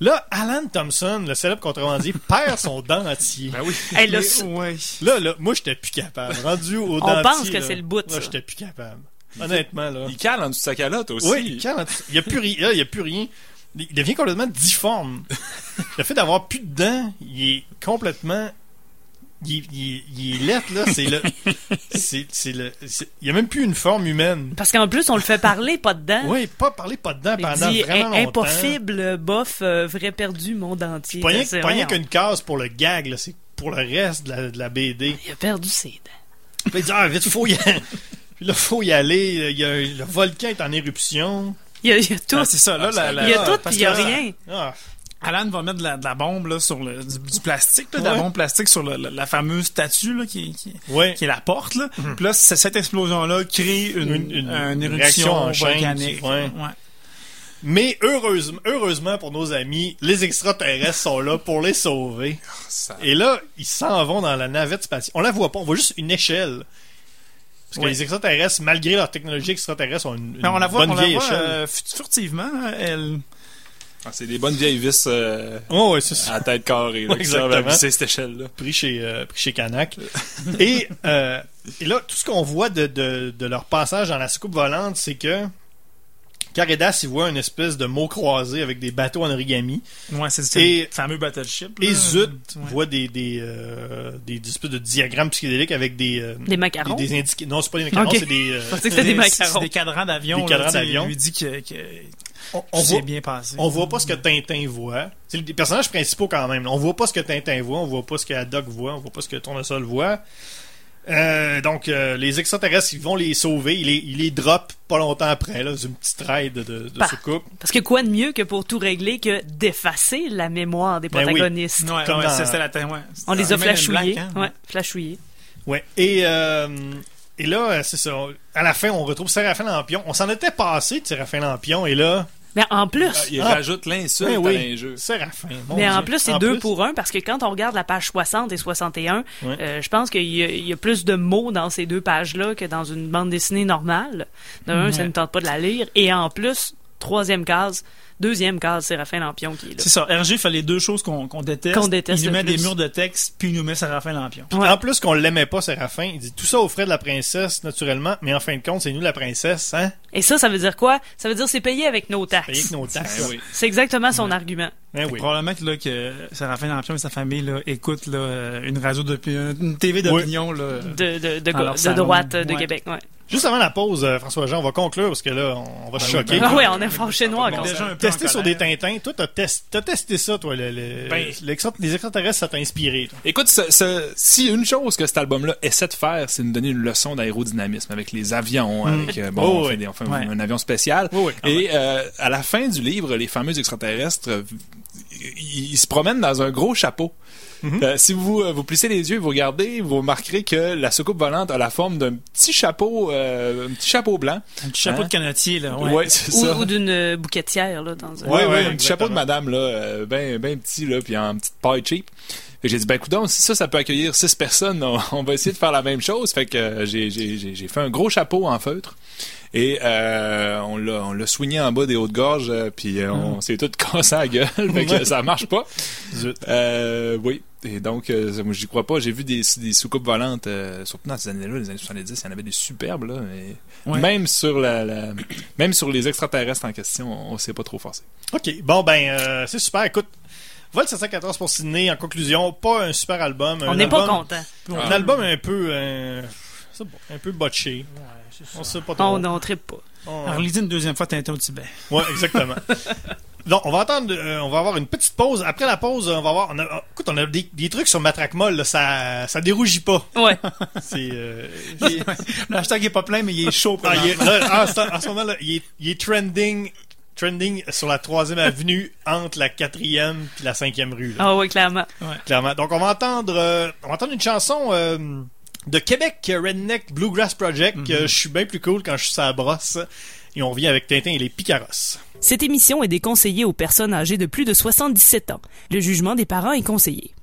Là, Alan Thompson, le célèbre contrebandier, perd son dentier. Ben oui. Hey, là, Mais- ouais. Là, là, moi, j'étais plus capable. Rendu au On dentier. pense que c'est le bout, Là, j'étais plus capable. Honnêtement, là. Il cale en dessous de sa calotte aussi. Oui, il n'y a plus rien. là, Il y a plus rien. Il devient complètement difforme. le fait d'avoir plus de dents, il est complètement. Il, il- il est lettre, là. C'est le. c'est, le. il n'y a même plus une forme humaine. Parce qu'en plus, on le fait parler, pas dedans. Oui, pas parler pas de dents Il pendant dit vraiment im- longtemps. impossible, bof, euh, vrai perdu, monde entier. Pas rien, rien qu'une case pour le gag, là. C'est pour le reste de la, de la BD. Il a perdu ses dents. Puis il dit, ah, vite, faut y aller. Puis là, faut y aller. Il y a, le volcan est en éruption. Il y a, il y a tout. Ah, c'est ça, là, Ah, la- la- il y a tout, parce puis il y a rien. Ah, Alan va mettre de la, de la bombe là, sur le, du, du plastique, là, de la bombe plastique sur le- la, la fameuse statue là, qui, qui, ouais. qui est la porte. Là. Puis là, cette explosion-là crée une, Une- une une réaction éruption volcanique. ouais. Mais heureusement, heureusement pour nos amis, les extraterrestres sont là pour les sauver. Ça- Et là, ils s'en vont dans la navette spatiale. On la voit pas, on voit juste une échelle. Parce que les extraterrestres, malgré leur technologie extraterrestre, ont une, une Mais on la voit, bonne on la vieille voit échelle. euh, furtivement. Elle... Ah, c'est des bonnes vieilles vis euh, Oh, ouais, c'est ça. à tête carrée là, Ouais, qui à exactement. cette échelle-là. Pris chez, euh, pris chez Canac. et, euh, et là, tout ce qu'on voit de, de, de leur passage dans la soucoupe volante, c'est que Caredas, il voit une espèce de mot croisé avec des bateaux en origami. Ouais, c'est Et- le fameux battleship. Et là. Zut Ouais. voit des, des, euh, des, des espèces de diagrammes psychédéliques avec des, euh, Des macarons? des, des indiqués. Non, c'est pas des macarons, c'est des. euh, Je pensais que c'était des macarons. C'est des cadrans d'avion. Des cadrans d'avion. Il lui dit que, que on, on voit, bien passé. on voit pas ce que Tintin voit. C'est les personnages principaux quand même. On voit pas ce que Tintin voit, on voit pas ce que Haddock voit, on voit pas ce que Tournesol voit. Euh, donc, euh, les extraterrestres, ils vont les sauver. Ils les, ils les drop pas longtemps après, là, dans une petite raid de, de, Bah. soucoupe. Parce que quoi de mieux que pour tout régler que d'effacer la mémoire des Ben oui. protagonistes? Ouais, Comme ouais, dans- la ouais. On les a flashouillés. Black, hein. Ouais, flashouillés. Ouais. Et, euh, et là, c'est ça. À la fin, on retrouve Séraphin Lampion. On s'en était passé de Séraphin Lampion, et là. Mais en plus, Ah, il Ah. rajoute l'insulte ben à oui, l'injure. Séraphin. mon mais en plus, c'est deux plus, pour un parce que quand on regarde la page 60 et 61, Ouais. euh, je pense qu'il y, a- il y a plus de mots dans ces deux pages-là que dans une bande dessinée normale. D'un, ça ne tente pas de la lire. Et en plus, troisième case, deuxième case, Séraphin Lampion qui est là. C'est ça. RG fait les deux choses qu'on déteste. Qu'on déteste Il nous met des murs de texte, puis il nous met Séraphin Lampion. Ouais. En plus qu'on l'aimait pas, Séraphin, il dit tout ça aux frais de la princesse, naturellement, mais en fin de compte, c'est nous la princesse, hein? Et ça, ça veut dire quoi? Ça veut dire c'est payé avec nos taxes. que nos taxes. Ben oui. C'est exactement son argument. Oui. Probablement que, là, que Séraphin Lampion et sa famille là, écoutent là, une radio d'opinion, une TV d'opinion. là. De, de, de, de droite de Ouais. Québec, ouais. Juste avant la pause, euh, François-Jean, on va conclure parce que là, on, on va se choquer. Ah ouais, on est fâché noir quand déjà un peu en sur des. Tintins. Toi, t'as test- t'as testé ça, toi. Le, le- Ben- les extraterrestres, ça t'a inspiré. toi. Écoute, ce- ce- si une chose que cet album-là essaie de faire, c'est de nous donner une leçon d'aérodynamisme avec les avions, avec euh, bon, Oh, on fait oui. des- on fait Ouais. un avion spécial. Oui, quand Et euh, à la fin du livre, les fameux extraterrestres, ils, ils se promènent dans un gros chapeau. Mhm. Euh, si vous euh, vous plissez les yeux, vous regardez, vous remarquerez que la soucoupe volante a la forme d'un petit chapeau, euh, un petit chapeau blanc. Un petit chapeau Hein? de canotier, là. Ouais. Ouais, c'est Ou, ça. ou d'une bouquetière, là, dans un... Ouais, Ouais, un petit chapeau de madame, là, ben, ben petit, là, puis en petite paille cheap. Fait j'ai dit, ben, écoute, si ça, ça peut accueillir six personnes, on, on va essayer de faire la même chose. Fait que euh, j'ai, j'ai, j'ai, j'ai fait un gros chapeau en feutre. Et euh, on l'a on l'a soigné en bas des hautes gorges, puis euh, on s'est tout cassé à la gueule, fait que ça marche pas. Zut. Euh, oui. Et donc, euh, moi, j'y crois pas. J'ai vu des, des soucoupes volantes, euh, surtout dans ces années-là, les années 70, il y en avait des superbes, là. mais Ouais. Même sur la, la- même sur les extraterrestres en question, on, on s'est pas trop forcé. OK. Bon, ben, euh, c'est super. Écoute, Vol 714 pour Sydney, en conclusion, pas un super album. On un n'est pas album- content. Un album un peu... euh, c'est bon, un peu botché. On sait pas trop. On n'en tripe pas. On- Alors, une deuxième fois Tintin au Tibet. Ouais, exactement. Donc, on va attendre, euh, on va avoir une petite pause. Après la pause, on va avoir, on a, oh, écoute, on a des, des trucs sur Matraque Molle, là, ça, ça dérougit pas. Ouais. C'est, euh, Il- Le hashtag est pas plein, mais il est chaud. ah, il est- là, en, ce, en ce moment-là, il est, il est trending, trending sur la troisième avenue entre la quatrième puis la cinquième rue, là, Ah oui, clairement. clairement. Donc, on va entendre, euh, on va entendre une chanson, euh, de Québec, Redneck Bluegrass Project. Mm-hmm. euh, je suis bien plus cool quand je suis sur la brosse. Et on revient avec Tintin et les Picaros. Cette émission est déconseillée aux personnes âgées de plus de 77 ans. Le jugement des parents est conseillé.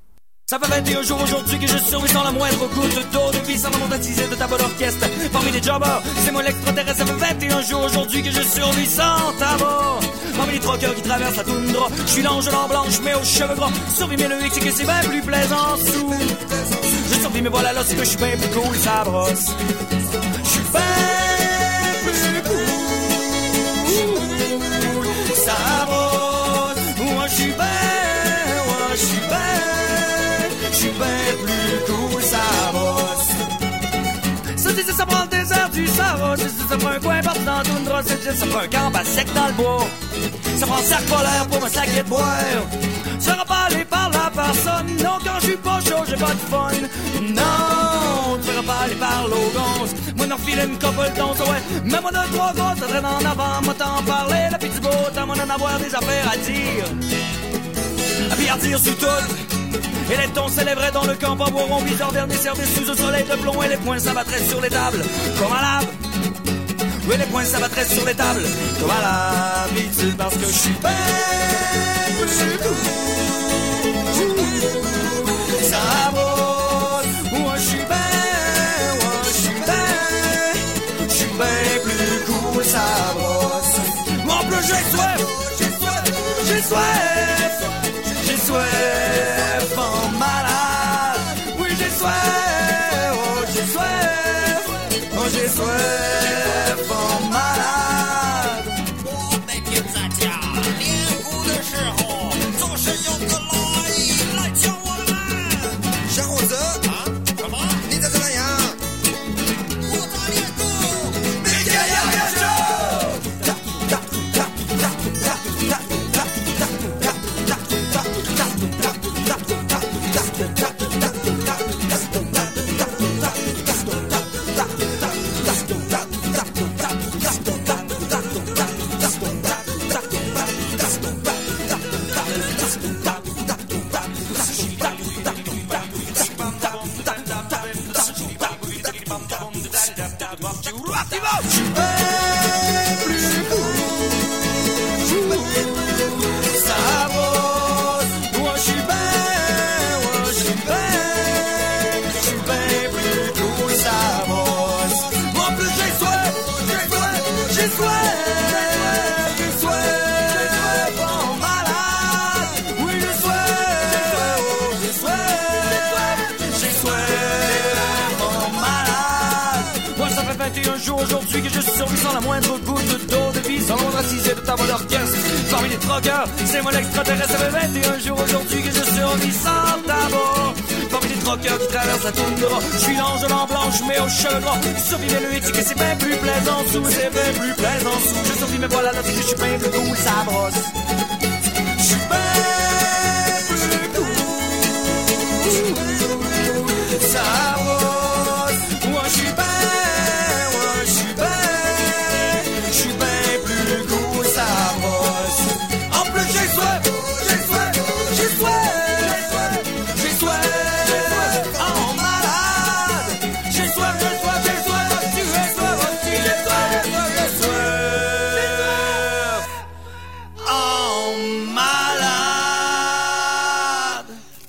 Ça fait 21 jours aujourd'hui que je survis sans la moindre goutte d'eau depuis sans mon baptisé de ta bonne orchestre. Parmi les jobbers, c'est moi l'extraterrestre. Ça fait 21 jours aujourd'hui que je survis sans tabac. Parmi les troqueurs qui traversent la toundra, je suis l'ange en blanche mais aux cheveux gras. Survie mais le hic c'est que c'est bien plus plaisant sous. Je survis mais voilà là c'est que je suis bien plus cool, ça brosse. Je suis bien Dit ça prend le désert du Sahara, dit ça prend un coin partout dans toundra, ça dit ça prend un camp à sec dans le bois. Ça prend un sac polaire pour me saquer de boire. Pas allé par la personne, non quand je suis pas chaud, j'ai pas de fun. Non, tu seras pas allé par l'ogance. Moi n'en filer une couple d'once, ouais. Mais moi de trois gosses, ça traîne en avant, moi t'en parler, la petite beau temps, moi d'en avoir des affaires à dire. À bien dire sous tout. Et les tons s'élèveraient dans le camp, boiront bizarre dernier service sous un soleil de plomb et les poings s'abattraient sur les tables. Comme à lave. Oui, les poings s'abattraient sur les tables. Comme à l'habitude, parce que je suis bien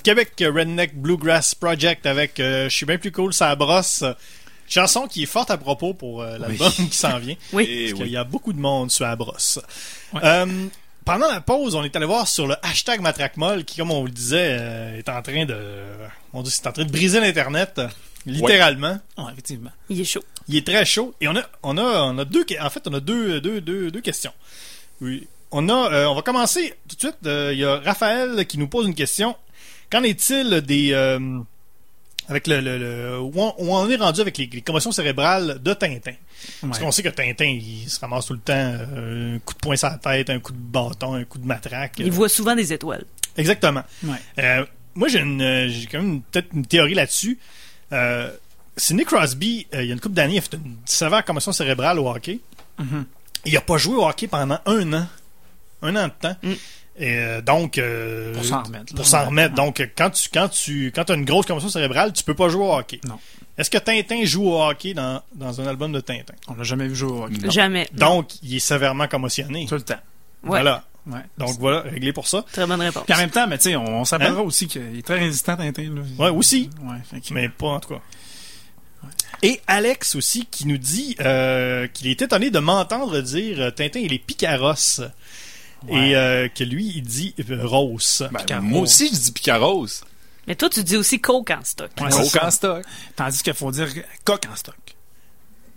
Québec Redneck Bluegrass Project avec euh, Je suis bien plus cool, ça brosse. Chanson qui est forte à propos pour euh, l'album qui s'en vient. Oui. Parce oui. qu'il y a beaucoup de monde sur la brosse. Euh, pendant la pause, on est allé voir sur le hashtag Matraquemol qui, comme on vous le disait, euh, est en train de. On dit c'est en train de briser l'Internet. Littéralement. Ouais, effectivement. Il est chaud. Il est très chaud. Et on a, on a, on a deux, en fait, on a deux, deux, deux, deux questions. Oui. On a, euh, on va commencer tout de suite. euh, Il y a Raphaël qui nous pose une question. Qu'en est-il des, euh, avec le, le, le- où, on, où on est rendu avec les, les commotions cérébrales de Tintin? Parce qu'on sait que Tintin, il se ramasse tout le temps euh, un coup de poing sur la tête, un coup de bâton, un coup de matraque. Il voit souvent des étoiles. Exactement. Ouais. Euh, moi, j'ai une, j'ai quand même peut-être une théorie là-dessus. Euh, Sidney Crosby, euh, il y a une couple d'années, il a fait une sévère commotion cérébrale au hockey. Mhm. Il a pas joué au hockey pendant un an. Un an de temps. Mm. Et euh, donc euh, Pour s'en remettre, là. Pour s'en Ouais. remettre. Donc quand tu quand tu quand as une grosse commotion cérébrale, tu peux pas jouer au hockey. Non. Est-ce que Tintin joue au hockey dans, dans un album de Tintin? On l'a jamais vu jouer au hockey. Non. Jamais. Donc, il est sévèrement commotionné. Tout le temps. Ouais. Voilà. Ouais. Donc voilà, réglé pour ça. Très bonne réponse. Puis en même temps, mais tu sais, on, on s'appellera Hein? aussi qu'il est très résistant, Tintin. Là. Ouais, aussi. Ouais, que- Mais pas en tout cas. Et Alex aussi qui nous dit euh, qu'il est étonné de m'entendre dire Tintin et les Picaros. Ouais. Et euh, que lui, il dit euh, Rose. Ben, moi aussi, je dis Picaros. Mais toi, tu dis aussi coke en stock. Ouais, Coke en stock. Tandis qu'il faut dire coq en stock.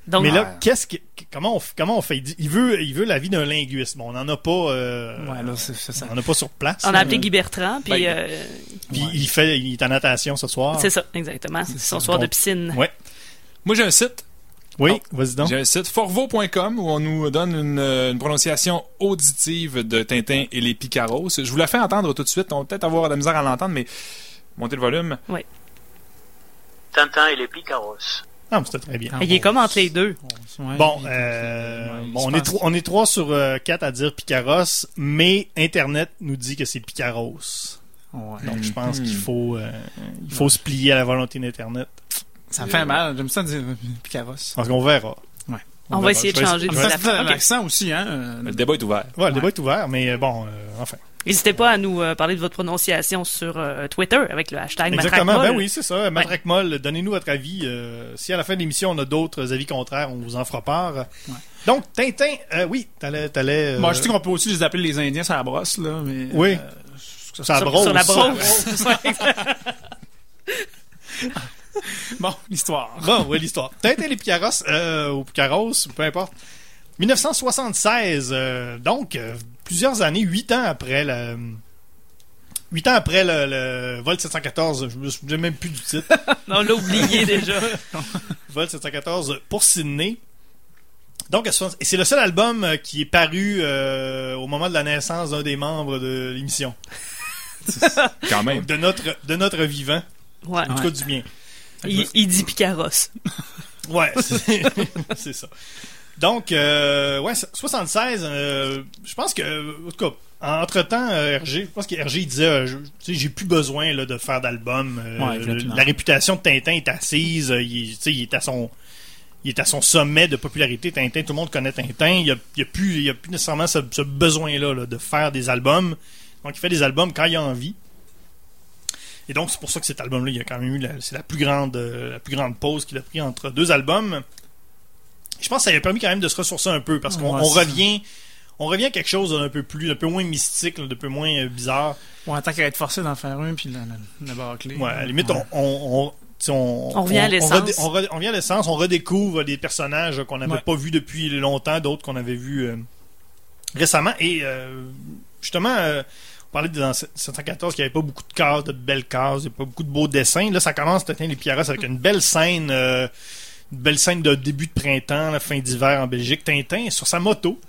Donc, Mais là, Ouais. qu'est-ce que comment on, comment on fait? Il veut il veut l'avis d'un linguiste. Bon, on n'en a pas euh, Ouais, là, c'est c'est ça. on en a pas sur place. on là. a appelé Guy Bertrand, puis Ben, euh, Puis Ouais. il fait il est en natation ce soir. c'est ça, exactement. C'est son soir de piscine. Ouais. Moi, j'ai un site. Oui, vas-y donc. J'ai un site forvo.com où on nous donne une, euh, une prononciation auditive de Tintin et les Picaros. Je vous la fais entendre tout de suite. On va peut-être avoir de la misère à l'entendre, mais montez le volume. Tintin et les Picaros. Ah, mais c'était très bien. Ah, Il est bon, comme entre les deux. ouais, Bon, euh, ouais, bon on, est trois, on est trois sur euh, quatre à dire Picaros, mais Internet nous dit que c'est Picaros. Ouais. Donc, je pense Mhm. qu'il faut, euh, il faut se plier à la volonté d'Internet. Ça me fait mal. J'aime ça dire Picaros. Parce qu'on verra. Ouais. On va verra. essayer de changer de Ça aussi, hein. euh, Le débat est ouvert. Ouais, le débat est ouvert, mais euh, bon, euh, enfin. N'hésitez pas à nous euh, parler de votre prononciation sur euh, Twitter avec le hashtag Exactement, Matraquemol. ben oui, c'est ça. Matraque donnez-nous votre avis. euh, si à la fin de l'émission, on a d'autres avis contraires, on vous en fera part. Donc, Tintin, euh, oui, t'allais... t'allais euh, Bon, je sais qu'on peut aussi les appeler les Indiens sur la brosse, là, mais... Oui. euh, ça- brosse. sur la brosse. Bon, l'histoire. Bon, oui, l'histoire. Tintin et les Picaros, euh, ou Picaros, peu importe. 1976, euh, donc, euh, plusieurs années, huit ans après le... Huit ans après le, le vol 714, je me souviens même plus du titre. On l'a oublié déjà. Vol 714 pour Sydney. Donc, c'est le seul album qui est paru euh, au moment de la naissance d'un des membres de l'émission. Quand même. De notre, de notre vivant. Ouais. En tout cas, du bien. Il, il dit Picaros. Ouais, c'est ça. Donc, euh, ouais, 76, euh, je pense que, en tout cas, entre-temps, euh, RG, je pense que RG disait, euh, je- tu sais, j'ai plus besoin là, de faire d'album. euh, Ouais, la réputation de Tintin est assise, il, il est à son... il est à son sommet de popularité, Tintin. Tout le monde connaît Tintin. Il n'y a, il y a plus, il y a plus nécessairement ce, ce besoin-là là, de faire des albums. Donc, il fait des albums quand il a envie. Et donc, c'est pour ça que cet album-là, il y a quand même eu la, c'est la plus grande, euh, la plus grande pause qu'il a pris entre deux albums. Je pense que ça lui a permis quand même de se ressourcer un peu parce qu'on Ouais, on revient, on revient à quelque chose d'un peu plus, d'un peu moins mystique, d'un peu moins euh, bizarre. Ouais, tant qu'à être forcé d'en faire un, puis la, la, la bâcler. Ouais, à la limite, on, on, on, revient à l'essence. On, l'essence, on redécouvre des personnages qu'on n'avait Ouais. pas vus depuis longtemps, d'autres qu'on avait vus euh, récemment. Et euh, justement, euh, parlait dans 714 qu'il n'y avait pas beaucoup de cases, de belles cases, il n'y a pas beaucoup de beaux dessins. Là, ça commence, Tintin les Pierrot, avec une belle scène. euh, une belle scène de début de printemps, la fin d'hiver en Belgique. Tintin sur sa moto.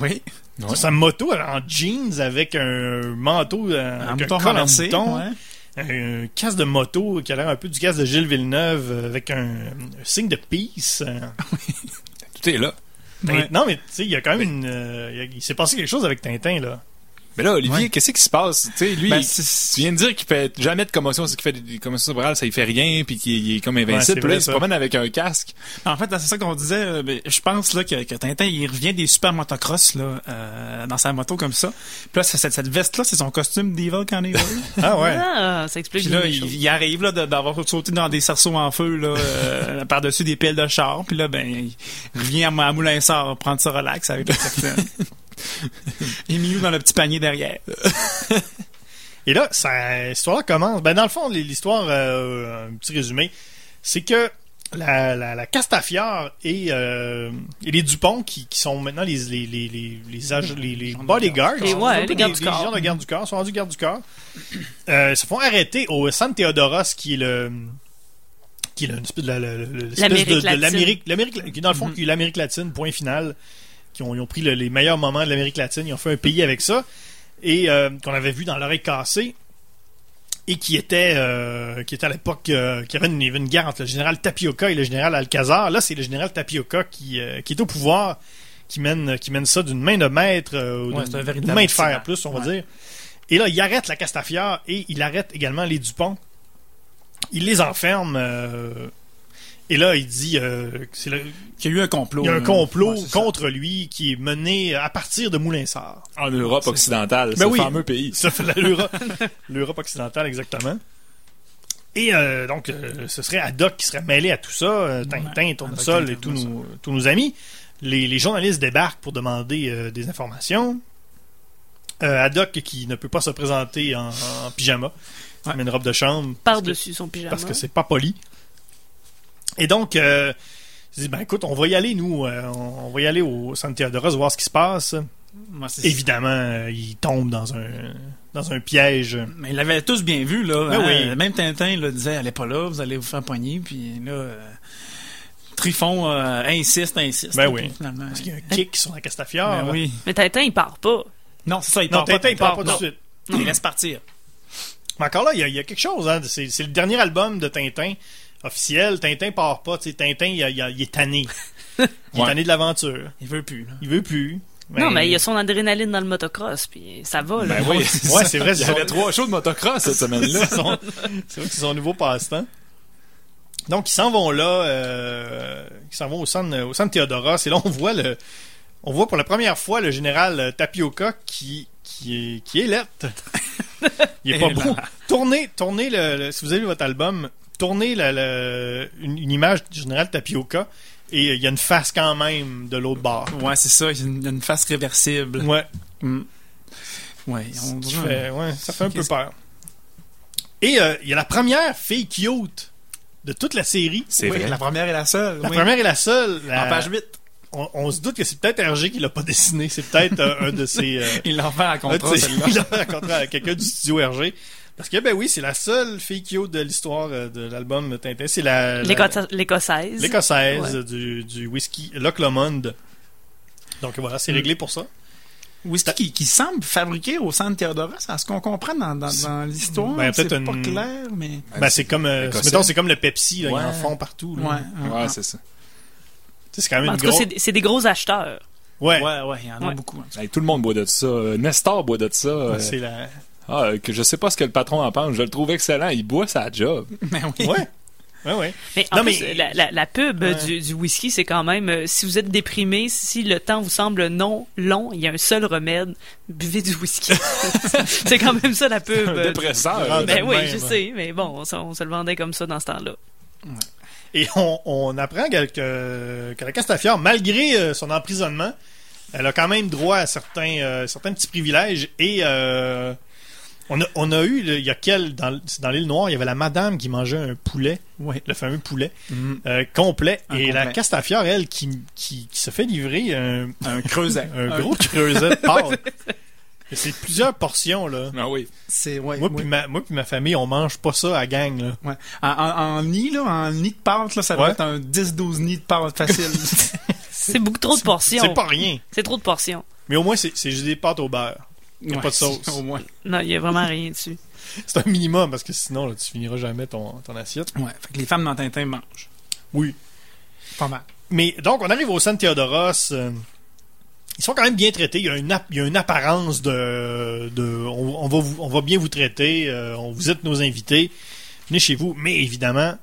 Oui. Sur sa moto en jeans avec un manteau, euh, Un avec un col en mouton ouais. un casque de moto qui a l'air un peu du casque de Gilles Villeneuve euh, avec un, un signe de peace. euh. Tout est là. Ouais. Non, mais tu sais, il y a quand même une. euh, il s'est passé quelque chose avec Tintin, là. Mais là, Olivier, Ouais. qu'est-ce qui se passe? Tu sais, lui, Ben, il- tu viens de dire qu'il fait jamais de commotion, c'est qu'il fait des commotions cérébrales, ça il fait rien, puis qu'il il est comme Ouais, invincible. Puis là, vrai, il se promène avec un casque. En fait, c'est ça qu'on disait. euh, ben, je pense là que, que Tintin, il revient des super motocross là, euh, dans sa moto comme ça. Puis là, c'est- cette, cette veste-là, c'est son costume d'Evil Carnival. Ah ouais. Ah, ça explique Puis là, il, il arrive là d'avoir sauté dans des cerceaux en feu là, euh, par-dessus des piles de char. Puis là, ben, il revient à, à Moulin-Sort prendre ça relax avec le capitaine. Et Miou dans le petit panier derrière. Et là, ça, l'histoire commence. Ben, dans le fond, l'histoire, euh, un petit résumé, c'est que la, la, la Castafiore et, euh, et les Dupont, qui, qui sont maintenant les, les, les, les, les, les, les gens de bodyguards, Les- ouais, les gardes du les corps. gens de garde du corps, sont rendus garde du corps, euh, se font arrêter au San Theodoros, qui est le qui est de la- l'espèce L'Amérique de- l'Amérique, l'Amérique, qui dans le fond, est l'Amérique latine, point final, qui ont, ils ont pris le- les meilleurs moments de l'Amérique latine, ils ont fait un pays avec ça, et euh, qu'on avait vu dans l'oreille cassée, et qui était, euh, qui était à l'époque, euh, qui avait une, guerre entre le général Tapioca et le général Alcazar. Là, c'est le général Tapioca qui, qui est au pouvoir, qui mène, qui mène ça d'une main de maître, ou Ouais, d'une- main de fer plus, on va dire. Et là, il arrête la Castafiore et il arrête également les Dupont. Il les enferme. Et là, il dit, euh, que c'est le- Qu'il y a eu un complot. il y a un complot Ouais, c'est ça. contre lui qui est mené à partir de Moulinsart. En Europe C'est occidentale, Ben oui. le fameux pays. Ça fait la- l'Europe, l'Europe occidentale, exactement. Et euh, donc, euh, ce serait Haddock qui serait mêlé à tout ça, euh, Tintin, Tournesol et tous nos, tous nos amis. Les, les journalistes débarquent pour demander euh, des informations. Euh, Haddock qui ne peut pas se présenter en, en pyjama, Ouais. mais une robe de chambre. Par-dessus son pyjama. parce que c'est pas poli. Et donc, euh, je dis, ben écoute, on va y aller, nous, euh, on, on va y aller au Santiago voir ce qui se passe. Ouais, Évidemment, euh, il tombe dans un, dans un piège. Mais ils l'avaient tous bien vu, là. Ben hein. oui. Même Tintin là, disait, allez pas là, vous allez vous faire poigner. Puis là, euh, Trifon euh, insiste, insiste. Ben là, oui. Finalement, Parce qu'il y a un kick sur la Castafiore. Ben oui. Mais Tintin, il part pas. Non, c'est ça, il Non, part pas. Tintin, il part pas tout de suite. Il laisse partir. Mais encore là, il y y a quelque chose. Hein, c'est, c'est le dernier album de Tintin officiel. Tintin part pas. Tintin, il, a- il a- il est tanné. Il est tanné de l'aventure. Il veut plus, là. Il veut plus. Non, mais il y a son adrénaline dans le motocross, puis ça va, là. Ben oui, ouais, c'est vrai. Il y avait trois shows de motocross cette semaine-là. c'est son- c'est vrai que c'est son nouveau passe-temps. Donc, ils s'en vont là. euh, ils s'en vont au centre, au centre Théodoros. Et là, on voit le. On voit pour la première fois le général euh, Tapioca qui, qui est, qui est lettre. Il est pas beau. Tournez, tournez le, le- si vous avez vu votre album, le- une, une image du général Tapioca et il y a une face quand même de l'autre bord. Ouais, c'est ça, il y a une, il y a une face réversible. Ouais, Mm. Ouais, on ça dirait- fait, ouais, ça fait un peu peur. Et euh, il y a la première fille cute de toute la série. C'est Oui, vrai. La première et la seule. La oui. première est la seule. la- En page 8. on, on se doute que c'est peut-être Hergé qui l'a pas dessiné. C'est peut-être euh, un de ses. euh, Il l'en fait à contrat, celle-là. il l'a rencontré à quelqu'un du studio Hergé. Parce que, ben oui, c'est la seule fille cute de l'histoire euh, de l'album Tintin. C'est la. L'Écossaise. L'écossaise Ouais. du, du whisky Loch Lomond. Donc voilà, c'est Mm. réglé pour ça. Whisky qui, qui semble fabriqué au centre Théodoros. À ce qu'on comprend dans, dans, dans l'histoire, Ben, c'est peut-être pas clair, mais... Ben, c'est comme, euh, mettons, c'est comme le Pepsi, là, Ouais. ils en font partout. là. Ouais, Tu ouais, Ouais, c'est ça. C'est quand même En une tout cas, grosse. c'est des- gros acheteurs. Ouais, ouais, ouais, il y en a Ouais. beaucoup. hein. Hey, tout le monde boit de ça. Euh, Nestor boit de ça. euh, c'est la. Ah, euh, que je sais pas ce que le patron en pense. Je le trouve excellent. Il boit sa job. Mais oui. Ouais. Ouais, ouais. Mais en Non, plus, mais- la, la, la pub euh, Ouais. du, du whisky, c'est quand même, euh, si vous êtes déprimé, si le temps vous semble non long, il y a un seul remède, buvez du whisky. c'est quand même ça la pub. Un euh, dépresseur. du- Ben oui, même, je ouais. sais, mais bon, on, se- on se le vendait comme ça dans ce temps-là. Et on, on apprend que, que, que la Castafiore, malgré son emprisonnement, elle a quand même droit à certains, euh, certains petits privilèges. Et euh, on, a, on a eu, le- il y a quel, dans, l'île Noire, il y avait la madame qui mangeait un poulet, Ouais. le fameux poulet, Mhm. euh, complet. Un et la. Castafiore, elle, qui, qui, qui se fait livrer un, Un creuset. un gros creuset de pâte. C'est plusieurs portions, là. Ah oui. C'est, ouais. Moi puis ma, moi puis ma famille, on mange pas ça à gang, là. Ouais. En, en, en nid, là, en nid de pâte, là, ça doit Ouais. être un 10-12 nids de pâte facile. C'est beaucoup trop de portions. C'est pas rien. C'est trop de portions. Mais au moins, c'est c'est juste des pâtes au beurre. Y a Ouais, pas de sauce. Au moins. Non, il y a vraiment rien dessus. C'est un minimum parce que sinon, là, tu finiras jamais ton, ton assiette. Ouais. Fait que les femmes dans Tintin mangent. Oui. Pas mal. Mais donc, on arrive au San Théodoros. euh, ils sont quand même bien traités. Il y a une, ap- il y a une apparence de. de on, on va vous- on va bien vous traiter. euh, on, vous êtes nos invités. Venez chez vous. Mais évidemment,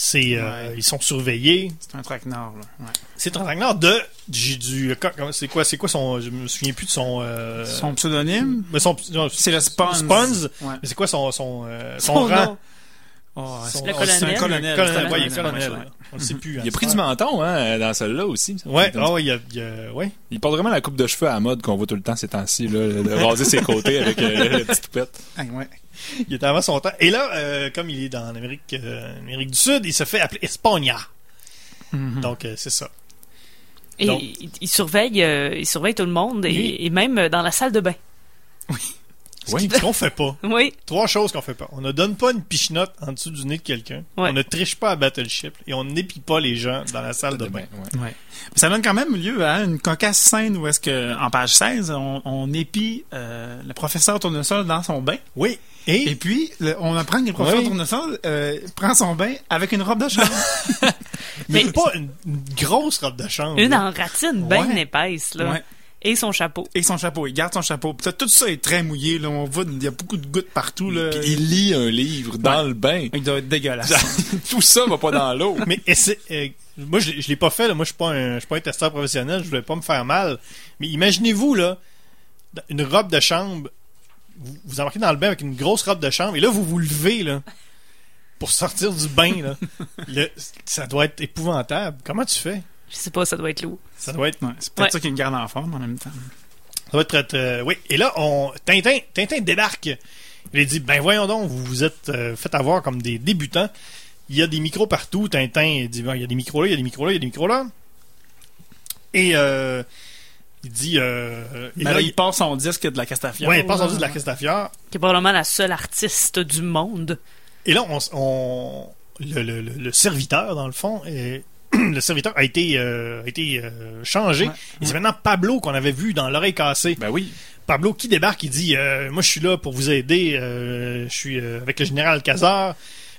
c'est, euh, Ouais. ils sont surveillés. C'est un traquenard, là. Ouais. C'est un traquenard de. Du, du- c'est quoi, c'est quoi son. Je me souviens plus de son. euh, Son pseudonyme, mais son- c'est le Spons. Spons. Ouais. Mais c'est quoi son, son, euh, son, Son rang? Oh, Son- Le oh, colonel. c'est un colonel. colonel, il colonel, colonel. ouais. On le sait plus. Il hein, a pris du menton, hein, dans celle-là aussi. Ouais, ouais, il a, il a- ouais. Il porte vraiment la coupe de cheveux à la mode qu'on voit tout le temps ces temps-ci, là, de raser ses côtés avec euh, la petite toupette. Ah, ouais. Il était avant son temps. Et là, euh, comme il est dans l'Amérique euh, Amérique du Sud, il se fait appeler Espagna. Mhm. Donc, euh, c'est ça. Et Donc- il, il surveille, euh, il surveille tout le monde et, Oui. et même dans la salle de bain. Ce Oui. ce qu'on fait pas. Oui, Trois choses qu'on fait pas. On ne donne pas une pichenote en dessous du nez de quelqu'un. Ouais. On ne triche pas à Battleship. Et on n'épie pas les gens dans la salle de bain. Ouais. Ouais. Mais ça donne quand même lieu à une cocasse scène où est-ce que, en page 16, on, on épie euh, le professeur Tournesol dans son bain. Oui. Et, Et puis, le- on apprend que le professeur Oui. Tournesol euh, prend son bain avec une robe de chambre. mais Mais- pas une, une grosse robe de chambre. une là. en ratine bien Ouais. épaisse, là. Ouais. Et son chapeau. Et son chapeau. Il garde son chapeau. Tout ça est très mouillé. Là. On voit, il y a beaucoup de gouttes partout. Là. Puis il lit un livre dans le bain. Il doit être dégueulasse. Tout ça va pas dans l'eau. Mais euh, moi, je, l'ai- je l'ai pas fait. Là. Moi, je suis pas un, je suis pas un testeur professionnel. Je voulais pas me faire mal. Mais imaginez-vous là, une robe de chambre. Vous, vous embarquez dans le bain avec une grosse robe de chambre et là, vous vous levez là pour sortir du bain là. Le- ça doit être épouvantable. Comment tu fais? Je sais pas, ça doit être lourd. Ça doit être, Ouais, c'est peut-être Ouais. ça qui me garde en forme en même temps. ça doit être très, très- oui. Et là, on Tintin, Tintin débarque. Il a dit ben voyons donc, vous vous êtes euh, fait avoir comme des débutants. Il y a des micros partout. Tintin dit ben, il y a des micros là, il y a des micros là, il y a des micros là. Et euh, il dit euh, et là, là, il, passe son disque de la Castafiore. ouais, il passe en là. dessous de la Castafiore. Qui est probablement la seule artiste du monde. Et là, on, on- le, le- le- le serviteur dans le fond, est- le serviteur a été euh, a été euh, changé. Ouais, Et c'est maintenant Pablo qu'on avait vu dans l'oreille cassée. Ben oui. Pablo qui débarque, il dit euh, Moi, je suis là pour vous aider. euh, je suis euh, avec le général Alcazar.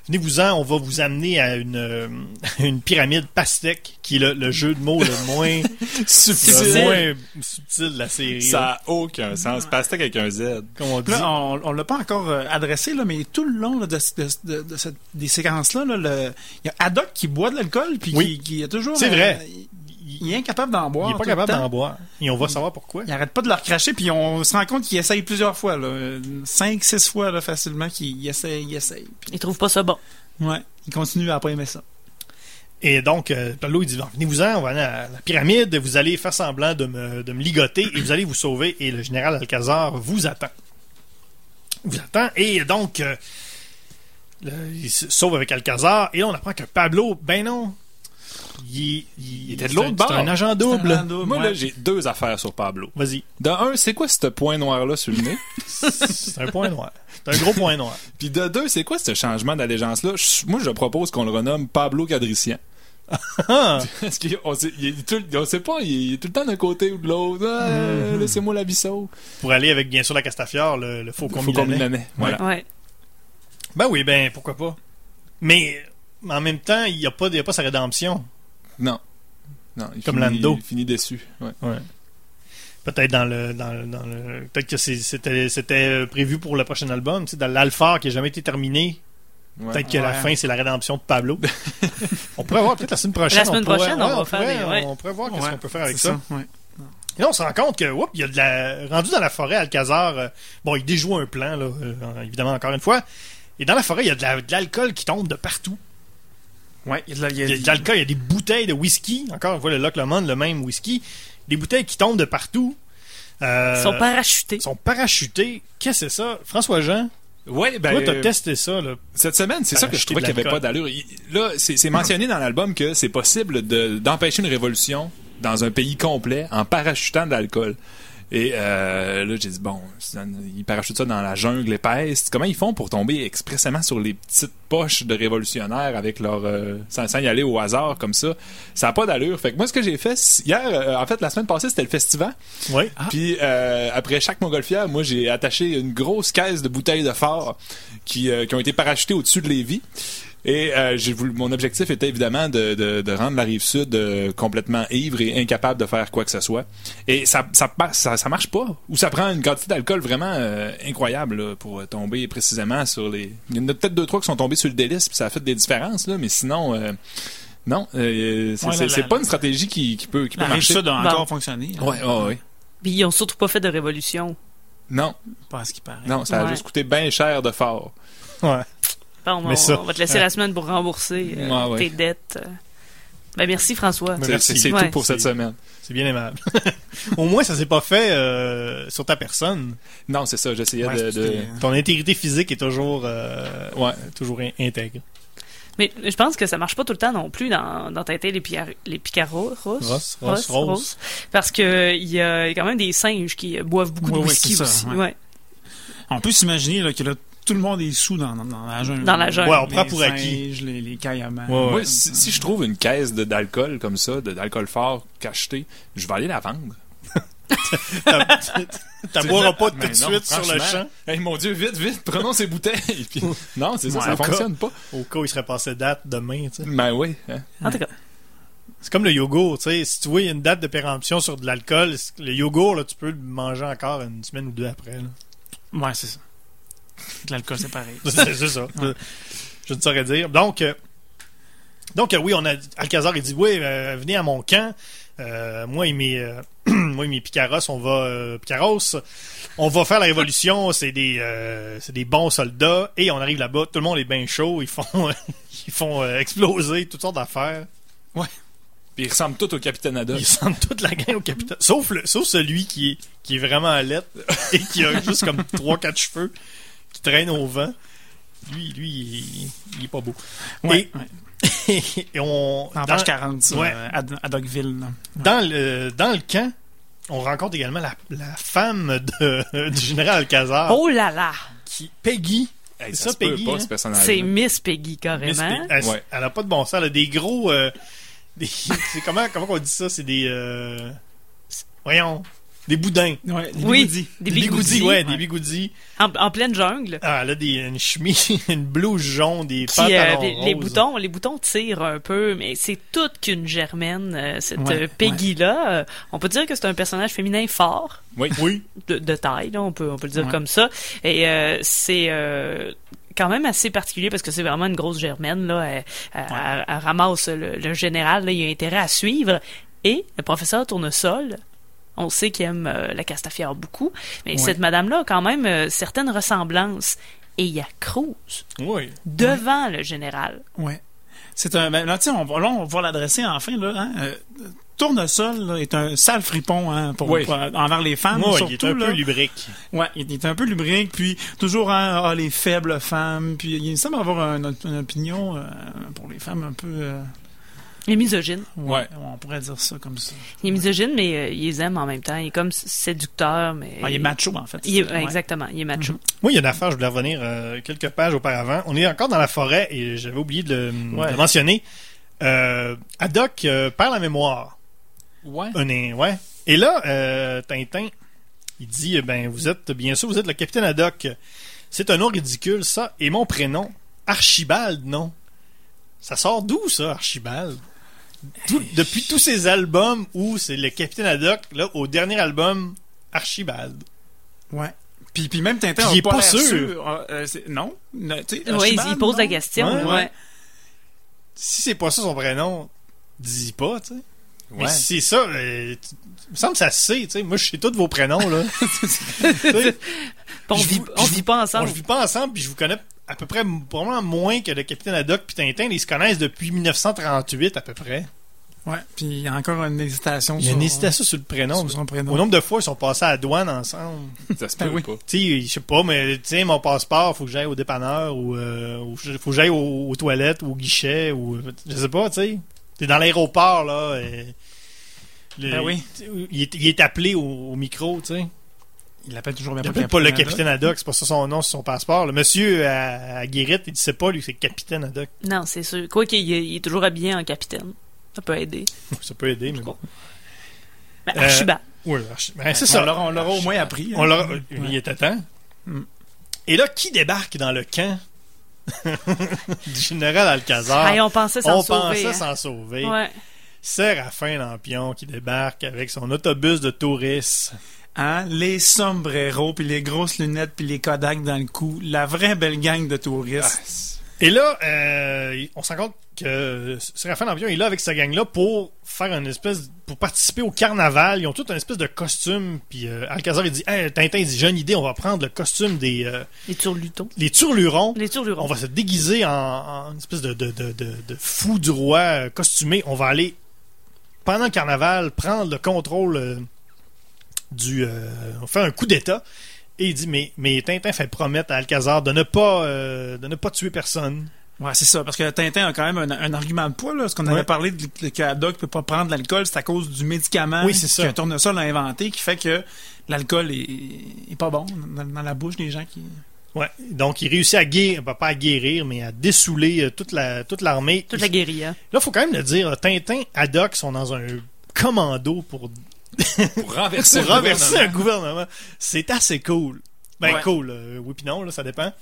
Venez-vous-en, on va vous amener à une, euh, une pyramide pastèque, qui est le, le jeu de mots le moins, Subtil. le moins subtil de la série. Ça là, a aucun sens. Pastèque avec un Z. comme on dit. Là, on, on l'a pas encore euh, adressé, là, mais tout le long là, de, de- de- de cette- des séquences-là, là, il y a Haddock qui boit de l'alcool, puis Oui. qui, qui est toujours. C'est euh, vrai. il, il est incapable d'en boire. il est pas capable d'en boire. Et on va savoir pourquoi. Il arrête pas de le recracher, puis on se rend compte qu'il essaye plusieurs fois, là. Cinq, six fois, là, facilement, qu'il essaye, il essaye. Puis, Il trouve pas ça bon. ouais, il continue à pas aimer ça. Et donc, euh, Pablo, il dit, Bon, venez-vous-en, on va aller à la pyramide, vous allez faire semblant de me, de me ligoter et vous allez vous sauver. Et le général Alcazar vous attend. Vous attend. Et donc, euh, le- il se sauve avec Alcazar. Et là, on apprend que Pablo, ben non, il, il- était de l'autre bord. C'est un agent double. C'est un double, Moi, ouais. là, j'ai deux affaires sur Pablo. Vas-y. De un, c'est quoi ce point noir-là sur le nez? C'est un point noir. C'est un gros point noir. Puis de deux, c'est quoi ce changement d'allégeance-là? Moi, je propose qu'on le renomme Pablo Cadricien. Ah, Parce qu'on sait, sait pas, il est tout le temps d'un côté ou de l'autre. Ah, Mm-hmm. Laissez-moi la bisseau. pour aller avec, bien sûr, la Castafiore, le, le faux l'année. Voilà. Ouais. Ben oui, ben pourquoi pas. Mais en même temps, il n'y a, pas- il y a pas sa rédemption. Non. Non, il Comme finit, Lando. Il finit déçu. Ouais. Peut-être dans le, dans, le- dans le peut-être que c'est- c'était prévu pour le prochain album, tu sais, dans l'Alpha qui a jamais été terminé. Ouais. Peut-être que la Ouais. fin, c'est la rédemption de Pablo. on pourrait voir peut-être la semaine prochaine. La semaine pourrait- prochaine, on ouais, va faire pourrait- des- ouais. On pourrait voir qu'est-ce Ouais, qu'on peut faire avec ça. ouais. Et là, on se rend compte que, oups, il y a de la, rendu dans la forêt, Alcazar, euh, bon, il déjoue un plan, là, euh, évidemment, encore une fois. Et dans la forêt, il y a de la- de l'alcool qui tombe de partout. Ouais, il y a il y a- il y des bouteilles de whisky. Encore une fois, le Loch Lomond, le même whisky. Des bouteilles qui tombent de partout. Euh, Ils sont parachutés. sont parachutés. Qu'est-ce que c'est ça? François-Jean, Ouais, ben, toi, t'as euh, testé ça, là. Cette semaine, c'est ça que je trouvais qu'il n'y avait pas d'allure. Là, c'est mentionné dans l'album que c'est possible de- d'empêcher une révolution dans un pays complet en parachutant de l'alcool. Et euh, là, j'ai dit, bon, ils parachutent ça dans la jungle épaisse. Comment ils font pour tomber expressément sur les petites poches de révolutionnaires avec leur... euh, sans, sans y aller au hasard comme ça? Ça n'a pas d'allure. Fait que moi, ce que j'ai fait, hier, euh, en fait, la semaine passée, c'était le festival. Oui. Puis euh, après chaque montgolfière, moi j'ai attaché une grosse caisse de bouteilles de phare qui, euh, qui ont été parachutées au-dessus de Lévis. Et euh, j'ai voulu, mon objectif était évidemment de, de, de rendre la rive sud euh, complètement ivre et incapable de faire quoi que ce soit. Et ça ça, ça, ça marche pas. Ou ça prend une quantité d'alcool vraiment euh, incroyable là, pour tomber précisément sur les. Il y en a peut-être deux trois qui sont tombés sur le délice puis ça a fait des différences là, mais sinon. euh, non, euh, c'est Ouais, la- la- pas une stratégie qui, qui peut, qui peut La rive marcher. sud a encore fonctionné. hein. Ouais, ouais, ouais. Puis ils ont surtout pas fait de révolution. Non, Pas à ce qui paraît. non, ça a Ouais. juste coûté bien cher de fort. Ouais. Bon, Mais on, ça- on va te laisser la semaine pour rembourser euh, Ouais, ouais. tes dettes. euh. Ben merci François. Merci. C'est Ouais. tout pour cette semaine. C'est bien aimable. Au moins, ça s'est pas fait euh, sur ta personne. Non, c'est ça, j'essayais Ouais, de, Ton intégrité physique est toujours, euh, Ouais. toujours in- intègre. Mais je pense que ça marche pas tout le temps non plus dans, dans Tintin les, les Picaros. Ross, Ross, Rose. Parce que il y a quand même des singes qui boivent beaucoup de whisky ça, aussi. ouais. Ouais. On peut s'imaginer là, que là, tout le monde est sous dans, dans, dans la jungle. Dans la jungle. Ouais, on prend Les pour acquis. Les, les caillamans. Ouais, ouais. Moi, si, si je trouve une caisse de- d'alcool comme ça, de- d'alcool fort cacheté, je vais aller la vendre. T'as boiras pas tout de suite sur le champ Hey, mon Dieu, vite, vite, prenons ces bouteilles. Puis- non, c'est ça, Ouais, ça cas. fonctionne pas. au cas où il serait passé date demain. tu sais. Ben oui. hein. En tout cas, C'est comme le yogourt. tu sais. Si tu vois il y a une date de péremption sur de l'alcool, le yogourt, là, tu peux le manger encore une semaine ou deux après. là. Ouais, c'est ça. L'alcool, c'est pareil. C'est ça. Je ne saurais dire. Donc, euh, donc euh, oui, on a Alcazar il dit oui, euh, venez à mon camp. Euh, moi et mes euh, moi et mes picaros, on va euh, picaros, on va faire la révolution. C'est des euh, c'est des bons soldats et on arrive là-bas, tout le monde est bien chaud. Ils font ils font euh, exploser toutes sortes d'affaires. Puis ils ressemblent tous au capitaine Haddock. Ils sentent toute la gang au capitaine. Sauf, le, sauf celui qui est, qui est vraiment à lettre et qui a juste comme 3-4 cheveux qui traîne au vent. Lui, lui, il, est- il est pas beau. Ouais, Et- ouais. et on, En dans, page 40, ça, Ouais. euh, à, à Dogville. dans le, dans le camp, on rencontre également la, la femme de, du général Alcazar, oh là là, qui, Peggy. Hey, C'est ça, Peggy, hein? ce c'est Miss Peggy Miss carrément. Elle, Ouais. elle a pas de bon sens. Elle a des gros. euh, des- comment, comment on dit ça? C'est des. euh, voyons. Des boudins. Ouais, des Oui, bigoudis. des bigoudis, bigoudis. ouais, des bigoudis. En, en pleine jungle. Ah, a des, une chemise, une blouse jaune, des euh, pantalons les, les roses. boutons, les boutons tirent un peu, mais c'est toute qu'une germaine, euh, cette Ouais, euh, Peggy-là. Euh, On peut dire que c'est un personnage féminin fort, Oui. Oui. de, de taille, là, on peut, on peut le dire Ouais. comme ça. Et euh, c'est euh, quand même assez particulier parce que c'est vraiment une grosse germaine. Là. Elle, elle- elle- elle ramasse le, le général, là, il a intérêt à suivre. Et le professeur Tournesol, on sait qu'il aime euh, la Castafiore beaucoup, mais Ouais. cette madame-là a quand même euh, certaines ressemblances. Et il y a Cruz Oui. devant le général. Ouais. C'est un. Ben, là, on, va- là, on va l'adresser enfin, là. Hein, euh, Tournesol là, est un sale fripon hein, pour, Oui. pour- envers les femmes. Surtout, il est un là. peu lubrique. Ouais, il est un peu lubrique, puis toujours hein, ah, les faibles femmes, puis il semble avoir un- une opinion euh, pour les femmes un peu. euh, Il est misogyne. ouais, on pourrait dire ça comme ça. Il est misogyne, mais euh, il les aime en même temps. Il est comme séducteur, mais... Ah, il est macho en fait. Il est- Ouais. Exactement, il est macho. Moi, il y a une affaire, je voulais revenir euh, quelques pages auparavant. On est encore dans la forêt et j'avais oublié de le, Ouais. de le mentionner. Euh, Haddock euh, perd la mémoire. Ouais. Un ouais. Et là, euh, Tintin, il dit, eh ben, vous êtes, bien sûr, vous êtes le capitaine Haddock. C'est un nom ridicule, ça. Et mon prénom, Archibald, non. Ça sort d'où, ça, Archibald? Tout- depuis tous ces albums où c'est le capitaine Haddock, là, au dernier album, Archibald. Ouais. Puis, puis même Tintin Puis il est pas, sûr. sûr. Ah, euh, c'est- non? Oui, Archibald, il pose la question. Ouais, Ouais. ouais. Si c'est pas ça son prénom, dis pas, tu sais. Mais Ouais. si c'est ça, euh, tu- il me semble que ça se sait, tu sais. Moi, je sais tous vos prénoms, là. On vit, on vit pas on ensemble. ne vit pas ensemble, puis je vous connais à peu près, probablement moins que le capitaine Haddock puis Tintin. Ils se connaissent depuis 1938, à peu près. Ouais, puis il y a encore une hésitation Il y a une hésitation sur le prénom. sur son prénom. Au nombre de fois, ils sont passés à la douane ensemble. Ça se Ben peut oui. pas. Tu sais, je sais pas, mais tu sais, mon passeport, faut que j'aille au dépanneur ou, euh, ou faut que j'aille aux, aux toilettes ou au guichet ou je sais pas, tu sais. T'es dans l'aéroport là. et le- Ben oui. Il est, il est appelé au, au micro, tu sais. Il l'appelle toujours bien Il appelle pas le capitaine Haddock, c'est pas ça son nom sur son passeport. Le monsieur à, à Guérite, il sait pas, lui, c'est capitaine Haddock. Non, c'est sûr. Quoi qu'il est, il est toujours habillé en capitaine. Ça peut aider. Ça peut aider, mais bon. Ben, Euh, Archibald. Oui, archi- ben, c'est On ça. on l'aura au moins appris. On hein. Ouais. Il était temps. Mm. Et là, qui débarque dans le camp? Du général Alcazar? Hey, on pensait s'en On sauver. pensait hein. s'en sauver. Ouais. Séraphin Lampion qui débarque avec son autobus de touristes. Hein? Les sombreros, puis les grosses lunettes, puis les Kodak dans le cou. La vraie belle gang de touristes. Et là, euh, on se rend compte que Séraphin Lampion est là avec sa gang-là pour faire une espèce, pour participer au carnaval. Ils ont tout une espèce de costume. Puis euh, Alcazar il dit, hey, Tintin il dit, j'ai une idée, on va prendre le costume des euh, Les turlutons. les turlurons. Les turlurons. On va se déguiser en, en une espèce de, de, de, de, de fou du roi costumé. On va aller, pendant le carnaval, prendre le contrôle euh, du... euh, on fait un coup d'État. Et il dit, mais, mais Tintin fait promettre à Alcazar de ne pas, euh, de ne pas tuer personne. Ouais, c'est ça, parce que Tintin a quand même un, un argument de poids, là. Ce qu'on Ouais. avait parlé de, de, que Haddock peut pas prendre de l'alcool, c'est à cause du médicament Oui, c'est ça. qu'un tournesol a inventé, qui fait que l'alcool est, est pas bon dans, dans la bouche des gens qui. Ouais. Donc, il réussit à guérir, pas à guérir, mais à dessouler euh, toute la toute l'armée. Toute la guérilla. Là, faut quand même le dire, Tintin, Haddock sont dans un commando pour Pour renverser, pour renverser un gouvernement. gouvernement. C'est assez cool. Ben Ouais. cool, euh, oui puis non, là, ça dépend.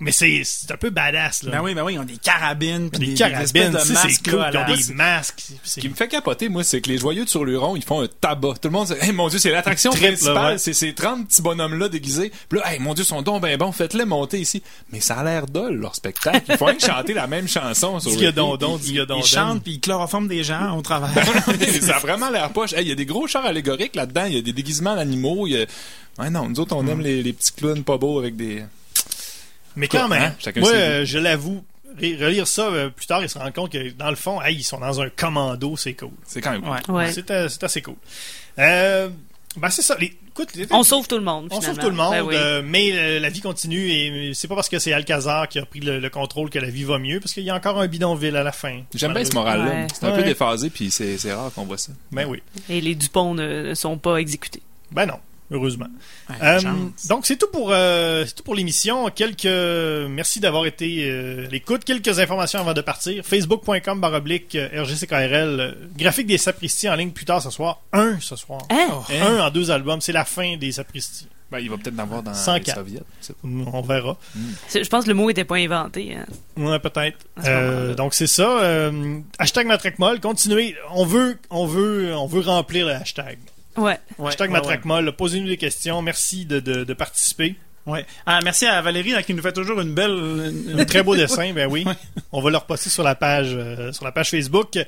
Mais c'est c'est un peu badass, là. Ben oui, ben oui, ils ont des carabines, puis Des, des, carabines, espèces de masques, c'est cool, là, ils ont des masques. Ce qui me fait capoter, moi, c'est que les joyeux de Surluron, ils font un tabac. Tout le monde dit, hey, mon Dieu, c'est l'attraction principale. là, ouais. C'est ces 30 petits bonhommes-là déguisés. Puis là, hey, mon Dieu, ils sont donc ben bons. Faites-les monter ici. Mais ça a l'air dole, leur spectacle. Ils font chanter la même chanson sur le don don, don Ils don. chantent, puis ils chloroforment des gens au travers. ça a vraiment l'air poche. Hey, Il y a des gros chars allégoriques là-dedans. Il y a des déguisements d'animaux. il y a- Ouais, non, nous autres, on aime les, les petits clowns pas beaux avec des... Mais quand même, hein? Moi, euh, je l'avoue, relire ça euh, plus tard, il se rend compte que dans le fond, hey, ils sont dans un commando, c'est cool. C'est quand même cool. Ouais. Ouais. C'est euh, c'est assez cool. Euh, ben c'est ça. Les, écoute, les- On sauve tout le monde. On sauve tout le monde, Ben oui. euh, mais euh, la vie continue et c'est pas parce que c'est Alcazar qui a pris le, le contrôle que la vie va mieux, parce qu'il y a encore un bidonville à la fin. J'aime bien ce moral-là. Ouais. C'est un peu déphasé, puis c'est rare qu'on voit ça. Ben oui. Et les Dupont ne sont pas exécutés. Ben non, heureusement. Ouais, Euh, donc c'est tout pour euh, c'est tout pour l'émission. Quelques merci d'avoir été euh, à l'écoute. Quelques informations avant de partir. Facebook.com baroblique euh, RGCKRL. graphique des sapristis en ligne plus tard ce soir. Un ce soir. Hein? Oh, Un en deux albums. C'est la fin des sapristis. Ben, il va peut-être en avoir dans 104. les soviets. On verra. C'est- Je pense que le mot était pas inventé. hein. Ouais, peut-être. Euh, donc c'est ça. Euh, hashtag Matraquemolle. Continuez. On veut, on veut, on veut remplir le hashtag. Ouais. Ouais, hashtag ouais. Posez-nous des questions. Merci de, de, de participer. Ouais. Ah, merci à Valérie là, qui nous fait toujours une belle. une- Un très beau dessin, ben oui. On va le reposter sur la page euh, sur la page Facebook.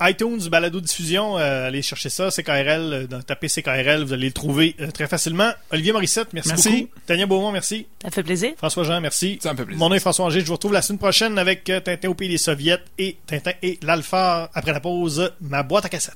iTunes, balado diffusion, euh, allez chercher ça, CKRL, euh, dans- tapez CKRL, vous allez le trouver euh, très facilement. Olivier Morissette, merci, Merci. beaucoup. Tania Beaumont, merci. Ça fait plaisir. François Jean, merci. Ça me fait plaisir. Mon nom est François Angers, je vous retrouve la semaine prochaine avec euh, Tintin au pays des soviets et Tintin et l'Alpha après la pause, ma boîte à cassette.